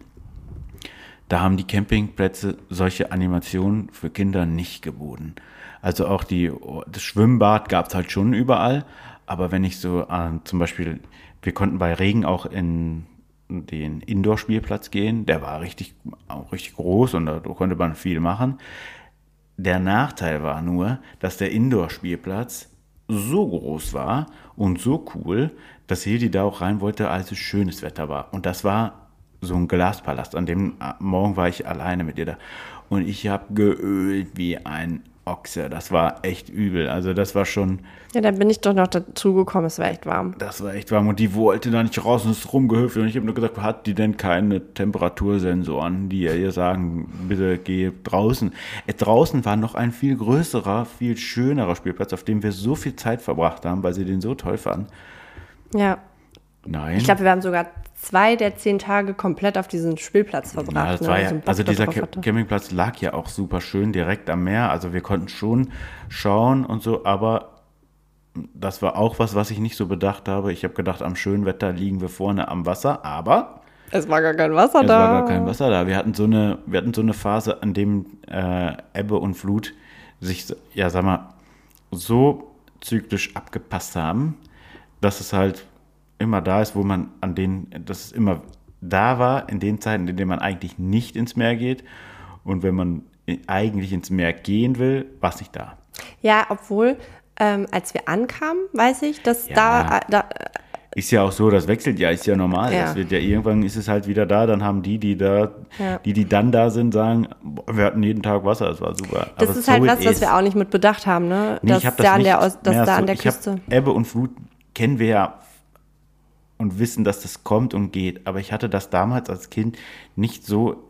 da haben die Campingplätze solche Animationen für Kinder nicht geboten. Also auch die, das Schwimmbad gab es halt schon überall, aber wenn ich so an zum Beispiel, wir konnten bei Regen auch in den Indoor-Spielplatz gehen, der war richtig, auch richtig groß und da konnte man viel machen. Der Nachteil war nur, dass der Indoor-Spielplatz so groß war und so cool, dass Hildi da auch rein wollte, als es schönes Wetter war. Und das war so ein Glaspalast. An dem Morgen war ich alleine mit ihr da. Und ich habe geölt wie ein Ochse. Das war echt übel. Also das war schon, Ja, dann bin ich doch noch dazu gekommen. Es war echt warm. das war echt warm. Und die wollte da nicht raus und ist rumgehüpft. Und ich habe nur gesagt, hat die denn keine Temperatursensoren, die ihr sagen, bitte geh draußen. Äh, draußen war noch ein viel größerer, viel schönerer Spielplatz, auf dem wir so viel Zeit verbracht haben, weil sie den so toll fanden. Ja. Nein. Ich glaube, wir haben sogar zwei der zehn Tage komplett auf diesem Spielplatz verbracht. Das ne, ja, also dieser. Campingplatz lag ja auch super schön direkt am Meer. Also wir konnten schon schauen und so, aber das war auch was, was ich nicht so bedacht habe. Ich habe gedacht, am schönen Wetter liegen wir vorne am Wasser, aber Es war gar kein Wasser Es da. war gar kein Wasser da. Wir hatten so eine, wir hatten so eine Phase, an dem äh, Ebbe und Flut sich, ja, sag mal, so zyklisch abgepasst haben, dass es halt immer da ist, wo man an den, dass es immer da war, in den Zeiten, in denen man eigentlich nicht ins Meer geht. Und wenn man eigentlich ins Meer gehen will, war es nicht da. Ja, obwohl, ähm, als wir ankamen, weiß ich, dass Ja. da, äh, da Ist ja auch so, das wechselt ja, ist ja normal. Ja. Das wird ja irgendwann ist es halt wieder da, dann haben die, die da, Ja. die, die dann da sind, sagen, boah, wir hatten jeden Tag Wasser, das war super. das Aber ist so halt was, was wir auch nicht mit bedacht haben, ne? Nee, dass ich hab das da an der, dass da so- an der hab Küste. Ebbe und Flut kennen wir ja und wissen, dass das kommt und geht. Aber ich hatte das damals als Kind nicht so,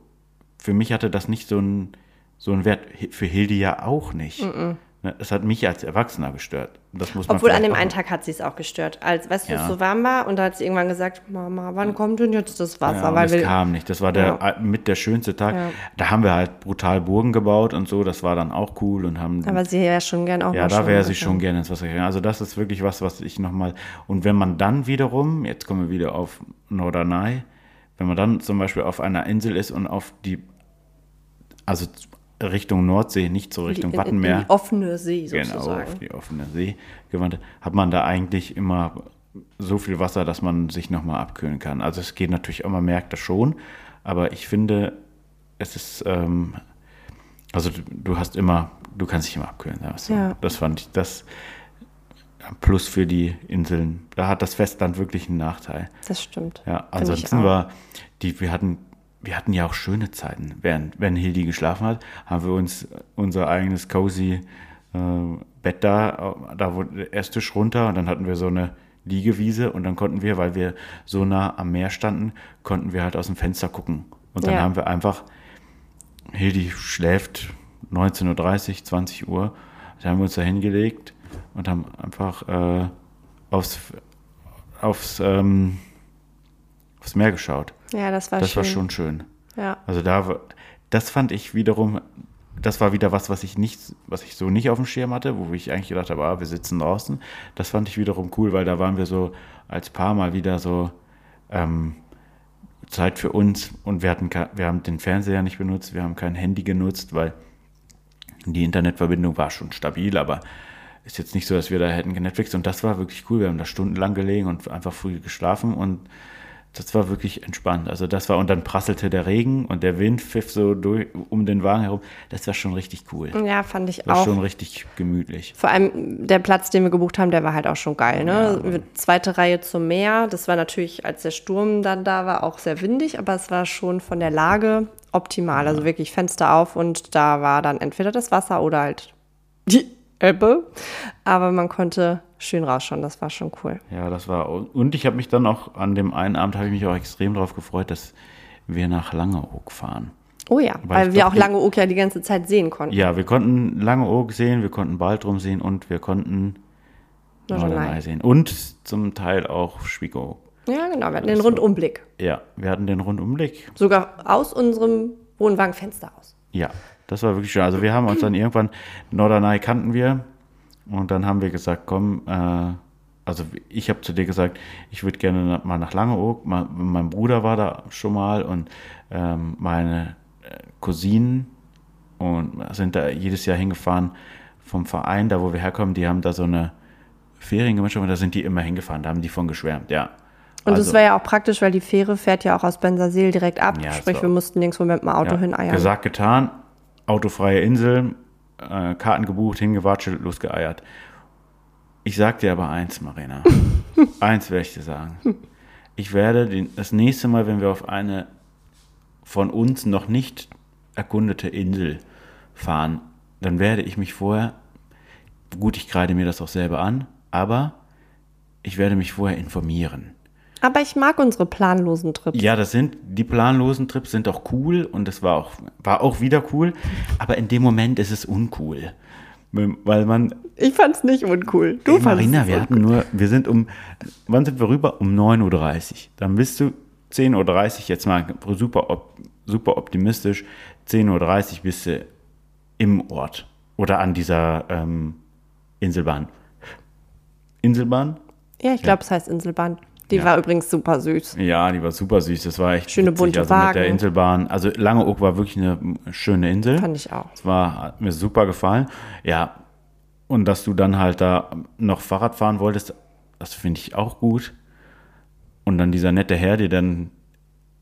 für mich hatte das nicht so einen so Wert. Für Hilde ja auch nicht. Ne, Es hat mich als Erwachsener gestört. Das muss man Obwohl an dem einen Tag hat sie es auch gestört. Als, weißt du, Ja. es so warm war und da hat sie irgendwann gesagt, Mama, wann kommt denn jetzt das Wasser? Ja, Weil es wir, kam nicht. Das war der Ja. mit der schönste Tag. Ja. Da haben wir halt brutal Burgen gebaut und so. Das war dann auch cool und haben aber sie wäre schon gern auch Ja, da wäre sie schon gerne ins Wasser gegangen. Also das ist wirklich was, was ich nochmal. Und wenn man dann wiederum, jetzt kommen wir wieder auf Norderney, wenn man dann zum Beispiel auf einer Insel ist und auf die, also Richtung Nordsee, nicht so Richtung in, in, in Wattenmeer, die offene See genau, sozusagen. auf die offene See gewandt, hat man da eigentlich immer so viel Wasser, dass man sich nochmal abkühlen kann. Also es geht natürlich auch, man merkt das schon, aber ich finde, es ist, ähm, also du, du hast immer, du kannst dich immer abkühlen. Ja. Das fand ich, das Plus für die Inseln. Da hat das Festland wirklich einen Nachteil. Das stimmt. Ja, ansonsten war die, wir hatten, wir hatten ja auch schöne Zeiten. Während, wenn Hildi geschlafen hat, haben wir uns unser eigenes cozy äh, Bett da, äh, da wurde der Esstisch runter und dann hatten wir so eine Liegewiese und dann konnten wir, weil wir so nah am Meer standen, konnten wir halt aus dem Fenster gucken. Und dann Ja. haben wir einfach, Hildi schläft 19.30 Uhr, 20 Uhr, da haben wir uns da hingelegt und haben einfach äh, aufs, aufs, ähm, aufs Meer geschaut. Ja, das war Das schön. war schon schön. Ja. Also da, war- das fand ich wiederum, das war wieder was, was ich nicht, was ich so nicht auf dem Schirm hatte, wo ich eigentlich gedacht habe, ah, wir sitzen draußen. Das fand ich wiederum cool, weil da waren wir so als Paar mal wieder so ähm, Zeit für uns und wir hatten, wir haben den Fernseher nicht benutzt, wir haben kein Handy genutzt, weil die Internetverbindung war schon stabil, aber ist jetzt nicht so, dass wir da hätten genetflixt und das war wirklich cool. Wir haben da stundenlang gelegen und einfach früh geschlafen und das war wirklich entspannt. Also das war, und dann prasselte der Regen und der Wind pfiff so durch, um den Wagen herum. Das war schon richtig cool. ja, fand ich War auch. schon richtig gemütlich. Vor allem der Platz, den wir gebucht haben, der war halt auch schon geil. Ne? Zweite Reihe zum Meer. Das war natürlich, als der Sturm dann da war, auch sehr windig, aber es war schon von der Lage optimal. Also wirklich Fenster auf und da war dann entweder das Wasser oder halt die Ebbe. Aber man konnte schön rausschauen. Das war schon cool. Ja, das war, und ich habe mich dann auch, an dem einen Abend habe ich mich auch extrem darauf gefreut, dass wir nach Langeoog fahren. Oh ja, Weil weil wir auch Langeoog ja die ganze Zeit sehen konnten. Ja, wir konnten Langeoog sehen, wir konnten Baltrum sehen und wir konnten Norderney. Sehen. Und zum Teil auch Spiegow. Ja, genau. Wir hatten den Rundumblick. Ja, wir hatten den Rundumblick. Sogar aus unserem Wohnwagenfenster aus. Ja, das war wirklich schön. Also wir haben uns dann irgendwann, Norderney kannten wir und dann haben wir gesagt, komm, äh, also ich habe zu dir gesagt, ich würde gerne mal nach Langeoog. Mein, mein Bruder war da schon mal und ähm, meine äh, Cousinen und sind da jedes Jahr hingefahren vom Verein, da wo wir herkommen, die haben da so eine Feriengemeinschaft und da sind die immer hingefahren, da haben die von geschwärmt, ja. Und Also- das war ja auch praktisch, weil die Fähre fährt ja auch aus Bensersiel direkt ab. Ja, Sprich, war- wir mussten nirgendwo mit dem Auto Ja, hineiern. Gesagt, getan, autofreie Insel, äh, Karten gebucht, hingewatschelt, losgeeiert. Ich sag dir aber eins, Marina. *laughs* eins werde ich dir sagen. Ich werde den, das nächste Mal, wenn wir auf eine von uns noch nicht erkundete Insel fahren, dann werde ich mich vorher, gut, ich kreide mir das auch selber an, aber ich werde mich vorher informieren. Aber ich mag unsere planlosen Trips. Ja, das sind, die planlosen Trips sind auch cool und das war auch, war auch wieder cool, aber in dem Moment ist es uncool. Weil man, Ich fand's nicht uncool. Du Ey, fandst Marina, es wir uncool. hatten nur, wir sind um, wann sind wir rüber? Um 9.30 Uhr. Dann bist du 10.30 Uhr, jetzt mal super, op, super optimistisch, 10.30 Uhr bist du im Ort oder an dieser ähm, Inselbahn. Inselbahn? Ja, ich glaube, es heißt Inselbahn. Die Ja. war übrigens super süß. Ja, die war super süß. Das war echt Schöne witzig. bunte also mit der Wagen. Inselbahn. Also Langeoog war wirklich eine schöne Insel. Fand ich auch. Es war, hat mir super gefallen. Ja, und dass du dann halt da noch Fahrrad fahren wolltest, das finde ich auch gut. Und dann dieser nette Herr, der dann,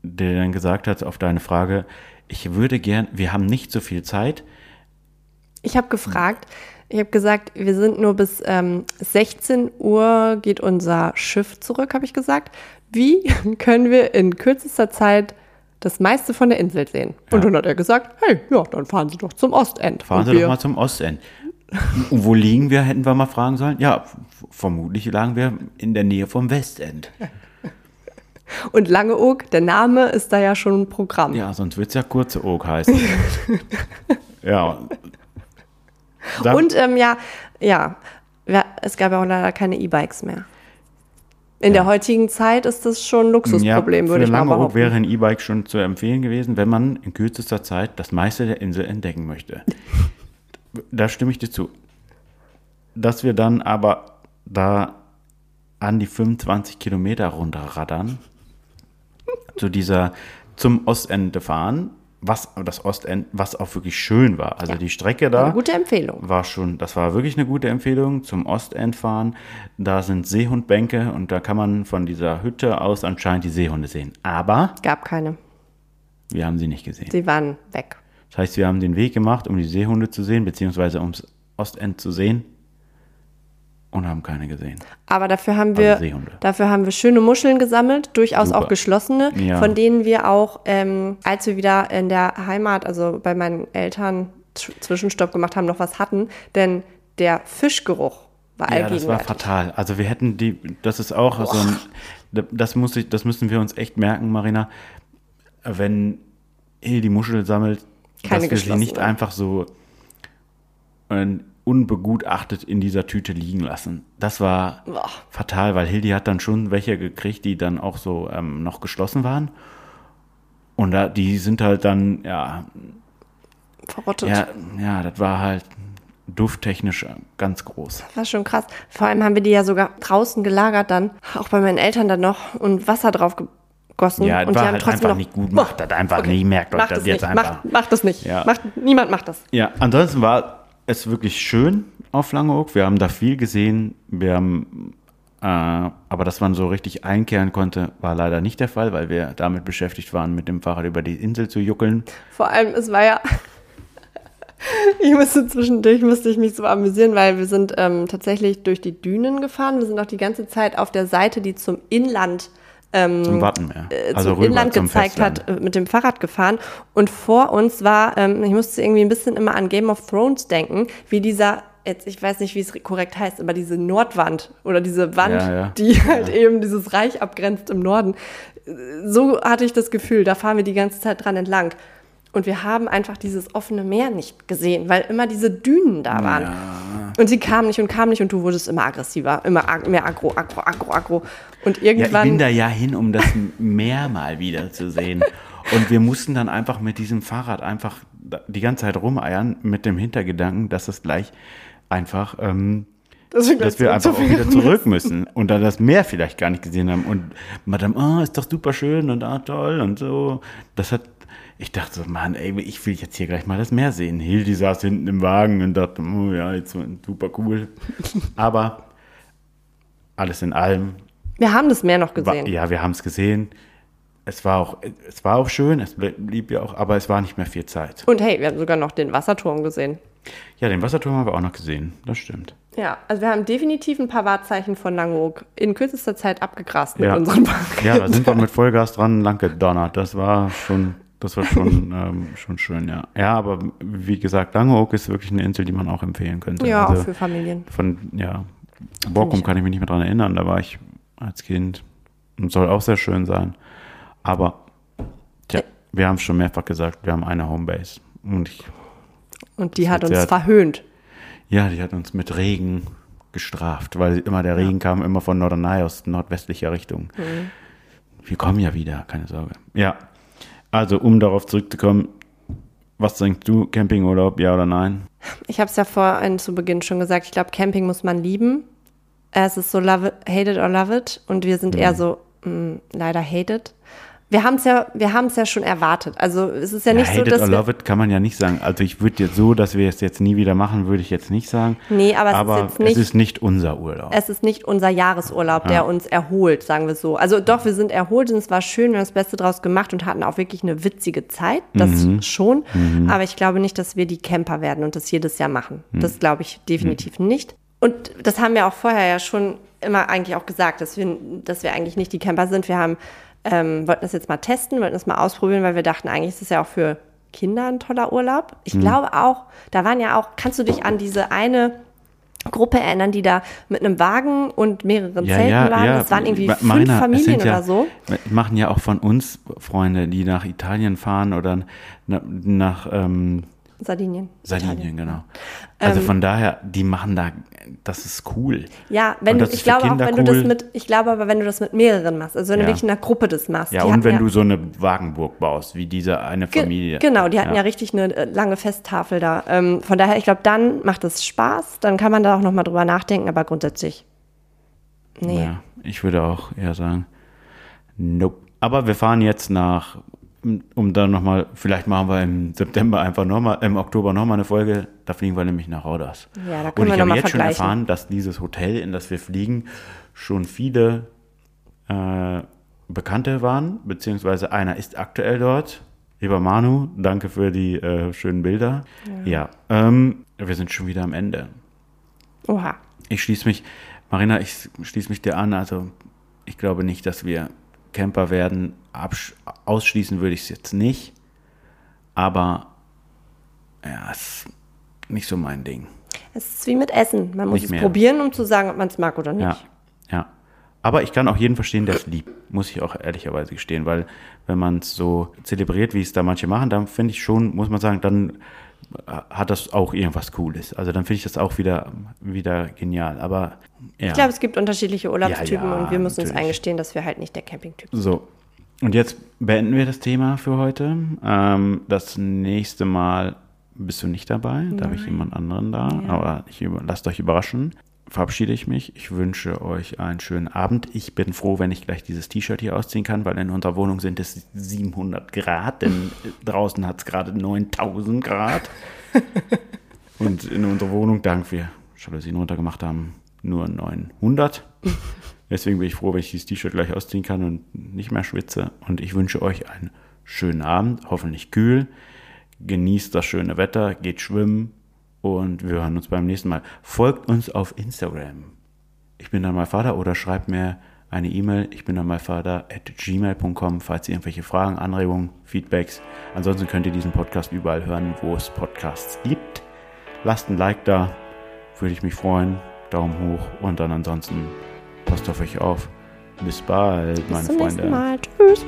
der dann gesagt hat auf deine Frage, ich würde gern, wir haben nicht so viel Zeit. Ich habe gefragt, ich habe gesagt, wir sind nur bis ähm, 16 Uhr geht unser Schiff zurück, habe ich gesagt. Wie *laughs* können wir in kürzester Zeit das meiste von der Insel sehen? Und Ja. dann hat er gesagt, hey, ja, dann fahren Sie doch zum Ostend. Fahren Und Sie doch mal zum Ostend. Und wo liegen wir, hätten wir mal fragen sollen? Ja, vermutlich lagen wir in der Nähe vom Westend. *laughs* Und Langeoog, der Name ist da ja schon ein Programm. Ja, sonst wird es ja kurze Oog heißen. *laughs* ja. Dann- Und ähm, ja, ja, es gab ja auch leider keine E-Bikes mehr. In der heutigen Zeit ist das schon ein Luxusproblem, ja, würde ich für mal behaupten. wäre ein E-Bike schon zu empfehlen gewesen, wenn man in kürzester Zeit das meiste der Insel entdecken möchte. *laughs* da stimme ich dir zu. Dass wir dann aber da an die 25 Kilometer runterraddern, *laughs* zu dieser, zum Ostende fahren, was das Ostend, was auch wirklich schön war. Also Ja. die Strecke da Eine gute Empfehlung. war schon, das war wirklich eine gute Empfehlung zum Ostend fahren. Da sind Seehundbänke und da kann man von dieser Hütte aus anscheinend die Seehunde sehen. Aber Gab keine. wir haben sie nicht gesehen. Sie waren weg. Das heißt, wir haben den Weg gemacht, um die Seehunde zu sehen, beziehungsweise ums Ostend zu sehen und haben keine gesehen. Aber dafür haben wir, Also dafür haben wir schöne Muscheln gesammelt, durchaus Super. auch geschlossene, Ja. von denen wir auch, ähm, als wir wieder in der Heimat, also bei meinen Eltern Zw- Zwischenstopp gemacht haben, noch was hatten. Denn der Fischgeruch war Ja, das war fatal. Also wir hätten die, das ist auch so ein, das muss ich, das müssen wir uns echt merken, Marina. Wenn Hildi die Muschel sammelt, Keine dass wir sie nicht einfach so unbegutachtet in dieser Tüte liegen lassen. Das war Boah. fatal, weil Hildi hat dann schon welche gekriegt, die dann auch so ähm, noch geschlossen waren. Und da, die sind halt dann, ja, Verrottet. ja, ja, das war halt dufttechnisch ganz groß. War schon krass. Vor allem haben wir die ja sogar draußen gelagert dann, auch bei meinen Eltern dann noch und Wasser drauf gegossen. Ja, das und war die haben halt trotzdem einfach noch, nicht gut. Macht das einfach nicht. Merkt euch Macht das jetzt nicht. einfach. Macht, macht das nicht. Ja. Macht, niemand macht das. Ja, ansonsten war es wirklich schön auf Langeoog. Wir haben da viel gesehen. Wir haben, äh, aber dass man so richtig einkehren konnte, war leider nicht der Fall, weil wir damit beschäftigt waren, mit dem Fahrrad über die Insel zu juckeln. Vor allem, es war ja. *laughs* Ich musste zwischendurch musste ich mich so amüsieren, weil wir sind ähm, tatsächlich durch die Dünen gefahren. Wir sind auch die ganze Zeit auf der Seite, die zum Inland Zum Wattenmeer. äh, also zum Inland zum gezeigt Festland. hat, äh, mit dem Fahrrad gefahren. Und vor uns war, ähm, ich musste irgendwie ein bisschen immer an Game of Thrones denken, wie dieser, jetzt ich weiß nicht, wie es korrekt heißt, aber diese Nordwand oder diese Wand, Ja, ja. die halt eben dieses Reich abgrenzt im Norden. So hatte ich das Gefühl, da fahren wir die ganze Zeit dran entlang. Und wir haben einfach dieses offene Meer nicht gesehen, weil immer diese Dünen da waren. Und sie kamen nicht und kamen nicht und du wurdest immer aggressiver, immer ag mehr aggro, aggro, aggro, aggro. Und Ja, ich irgendwann. bin da ja hin, um das *laughs* Meer mal wieder zu sehen. Und wir mussten dann einfach mit diesem Fahrrad einfach die ganze Zeit rumeiern mit dem Hintergedanken, dass es gleich einfach, ähm, dass wir, dass wir einfach auch wieder zurück müssen und dann das Meer vielleicht gar nicht gesehen haben. Und Madame, ah, ist doch super schön und ah, toll und so. Das hat, ich dachte so, Mann, ey, ich will jetzt hier gleich mal das Meer sehen. Hildi saß hinten im Wagen und dachte, oh ja, jetzt super cool. *laughs* Aber alles in allem Wir haben das Meer noch war, gesehen. ja, wir haben es gesehen. Es war auch, es war auch schön, es blieb ja auch, aber es war nicht mehr viel Zeit. Und hey, wir haben sogar noch den Wasserturm gesehen. Ja, den Wasserturm haben wir auch noch gesehen. Das stimmt. Ja, also wir haben definitiv ein paar Wahrzeichen von Langeoog in kürzester Zeit abgegrast mit Ja. unseren Fahrrädern. Ja, da sind wir mit Vollgas dran lang gedonnert. Das war schon, das war schon, *laughs* ähm, schon schön, ja. Ja, aber wie gesagt, Langeoog ist wirklich eine Insel, die man auch empfehlen könnte. Ja, Also auch für Familien. Von, ja, Borkum kann ich mich nicht mehr dran erinnern. Da war ich als Kind und soll auch sehr schön sein. Aber, tja, wir haben es schon mehrfach gesagt, wir haben eine Homebase. Und ich Und die hat uns sehr- verhöhnt. Ja, die hat uns mit Regen gestraft, weil immer der Regen kam immer von Norderney aus nordwestlicher Richtung. Mhm. Wir kommen ja wieder, keine Sorge. Ja, also um darauf zurückzukommen, was denkst du, Campingurlaub, ja oder nein? Ich habe es ja vorhin zu Beginn schon gesagt, ich glaube, Camping muss man lieben. Es ist so love it, hate it or love it. Und wir sind eher Mhm. so, mh, leider hate it. Wir haben es ja, wir haben es ja schon erwartet. Also es ist ja nicht hate so, it dass or wir, love it kann man ja nicht sagen. Also ich würde jetzt so, dass wir es jetzt nie wieder machen, würde ich jetzt nicht sagen. Nee, aber es ist aber jetzt nicht- es ist nicht unser Urlaub. es ist nicht unser Jahresurlaub, der uns erholt, sagen wir so. Also doch, wir sind erholt und es war schön, wir haben das Beste draus gemacht und hatten auch wirklich eine witzige Zeit. Das Mhm. schon. Aber ich glaube nicht, dass wir die Camper werden und das jedes Jahr machen. Mhm. Das glaube ich definitiv nicht. Und das haben wir auch vorher ja schon immer eigentlich auch gesagt, dass wir, dass wir eigentlich nicht die Camper sind. Wir haben, ähm, wollten das jetzt mal testen, wollten das mal ausprobieren, weil wir dachten, eigentlich ist es ja auch für Kinder ein toller Urlaub. Mhm. Ich glaube auch, da waren ja auch, kannst du dich an diese eine Gruppe erinnern, die da mit einem Wagen und mehreren Zelten waren? Das waren irgendwie fünf Marina, es Familien ja, oder so. Machen ja auch von uns Freunde, die nach Italien fahren oder na, nach ähm, Sardinien. Sardinien, Italien. genau. Also Ähm, von daher, die machen da, das ist cool. Ja, wenn du, ich glaube auch, wenn du das cool. mit, ich glaube aber, wenn du das mit mehreren machst, also wenn Ja. du wirklich in einer Gruppe das machst. Ja, und hatten wenn du so eine Wagenburg baust, wie diese eine Ge- Familie. Genau, die hatten ja, richtig eine äh, lange Festtafel da. Ähm, von daher, ich glaube, dann macht es Spaß, dann kann man da auch nochmal drüber nachdenken, aber grundsätzlich, nee. Ja, ich würde auch eher sagen, nope. Aber wir fahren jetzt nach, um dann nochmal, vielleicht machen wir im September einfach nochmal, im Oktober nochmal eine Folge, da fliegen wir nämlich nach Rodas. Ja, da Und ich wir habe jetzt schon erfahren, dass dieses Hotel, in das wir fliegen, schon viele äh, Bekannte waren, beziehungsweise einer ist aktuell dort. Lieber Manu, danke für die äh, schönen Bilder. Ja, ähm, wir sind schon wieder am Ende. Oha. Ich schließe mich, Marina, ich schließe mich dir an. Also, ich glaube nicht, dass wir Camper werden. Ausschließen würde ich es jetzt nicht. Aber, ja, es ist nicht so mein Ding. Es ist wie mit Essen. Man muss Nicht es mehr. probieren, um zu sagen, ob man es mag oder nicht. Ja, ja. Aber ich kann auch jeden verstehen, der es liebt. Muss ich auch ehrlicherweise gestehen. Weil, wenn man es so zelebriert, wie es da manche machen, dann finde ich schon, muss man sagen, dann hat das auch irgendwas Cooles. Also dann finde ich das auch wieder, wieder genial. Aber ja. Ich glaube, es gibt unterschiedliche Urlaubstypen Ja, ja, und wir müssen uns natürlich. eingestehen, dass wir halt nicht der Campingtyp sind. So, und jetzt beenden wir das Thema für heute. Ähm, das nächste Mal bist du nicht dabei, da habe ich jemand anderen da, aber ich über, lasst euch überraschen. Verabschiede ich mich. Ich wünsche euch einen schönen Abend. Ich bin froh, wenn ich gleich dieses T-Shirt hier ausziehen kann, weil in unserer Wohnung sind es 700 Grad, denn *laughs* draußen hat es gerade 9000 Grad. *laughs* Und in unserer Wohnung, dank wir Jalousien runtergemacht haben, nur 900. *laughs* Deswegen bin ich froh, wenn ich dieses T-Shirt gleich ausziehen kann und nicht mehr schwitze. Und ich wünsche euch einen schönen Abend, hoffentlich kühl. Genießt das schöne Wetter, geht schwimmen und wir hören uns beim nächsten Mal. Folgt uns auf Instagram. Ich bin dann mal Vater oder schreibt mir eine E-Mail. Ich bin dann mal Vater at gmail.com, falls ihr irgendwelche Fragen, Anregungen, Feedbacks. Ansonsten könnt ihr diesen Podcast überall hören, wo es Podcasts gibt. Lasst ein Like da, würde ich mich freuen. Daumen hoch und dann ansonsten passt auf euch auf. Bis bald, Bis meine zum Freunde. nächsten Mal. Tschüss.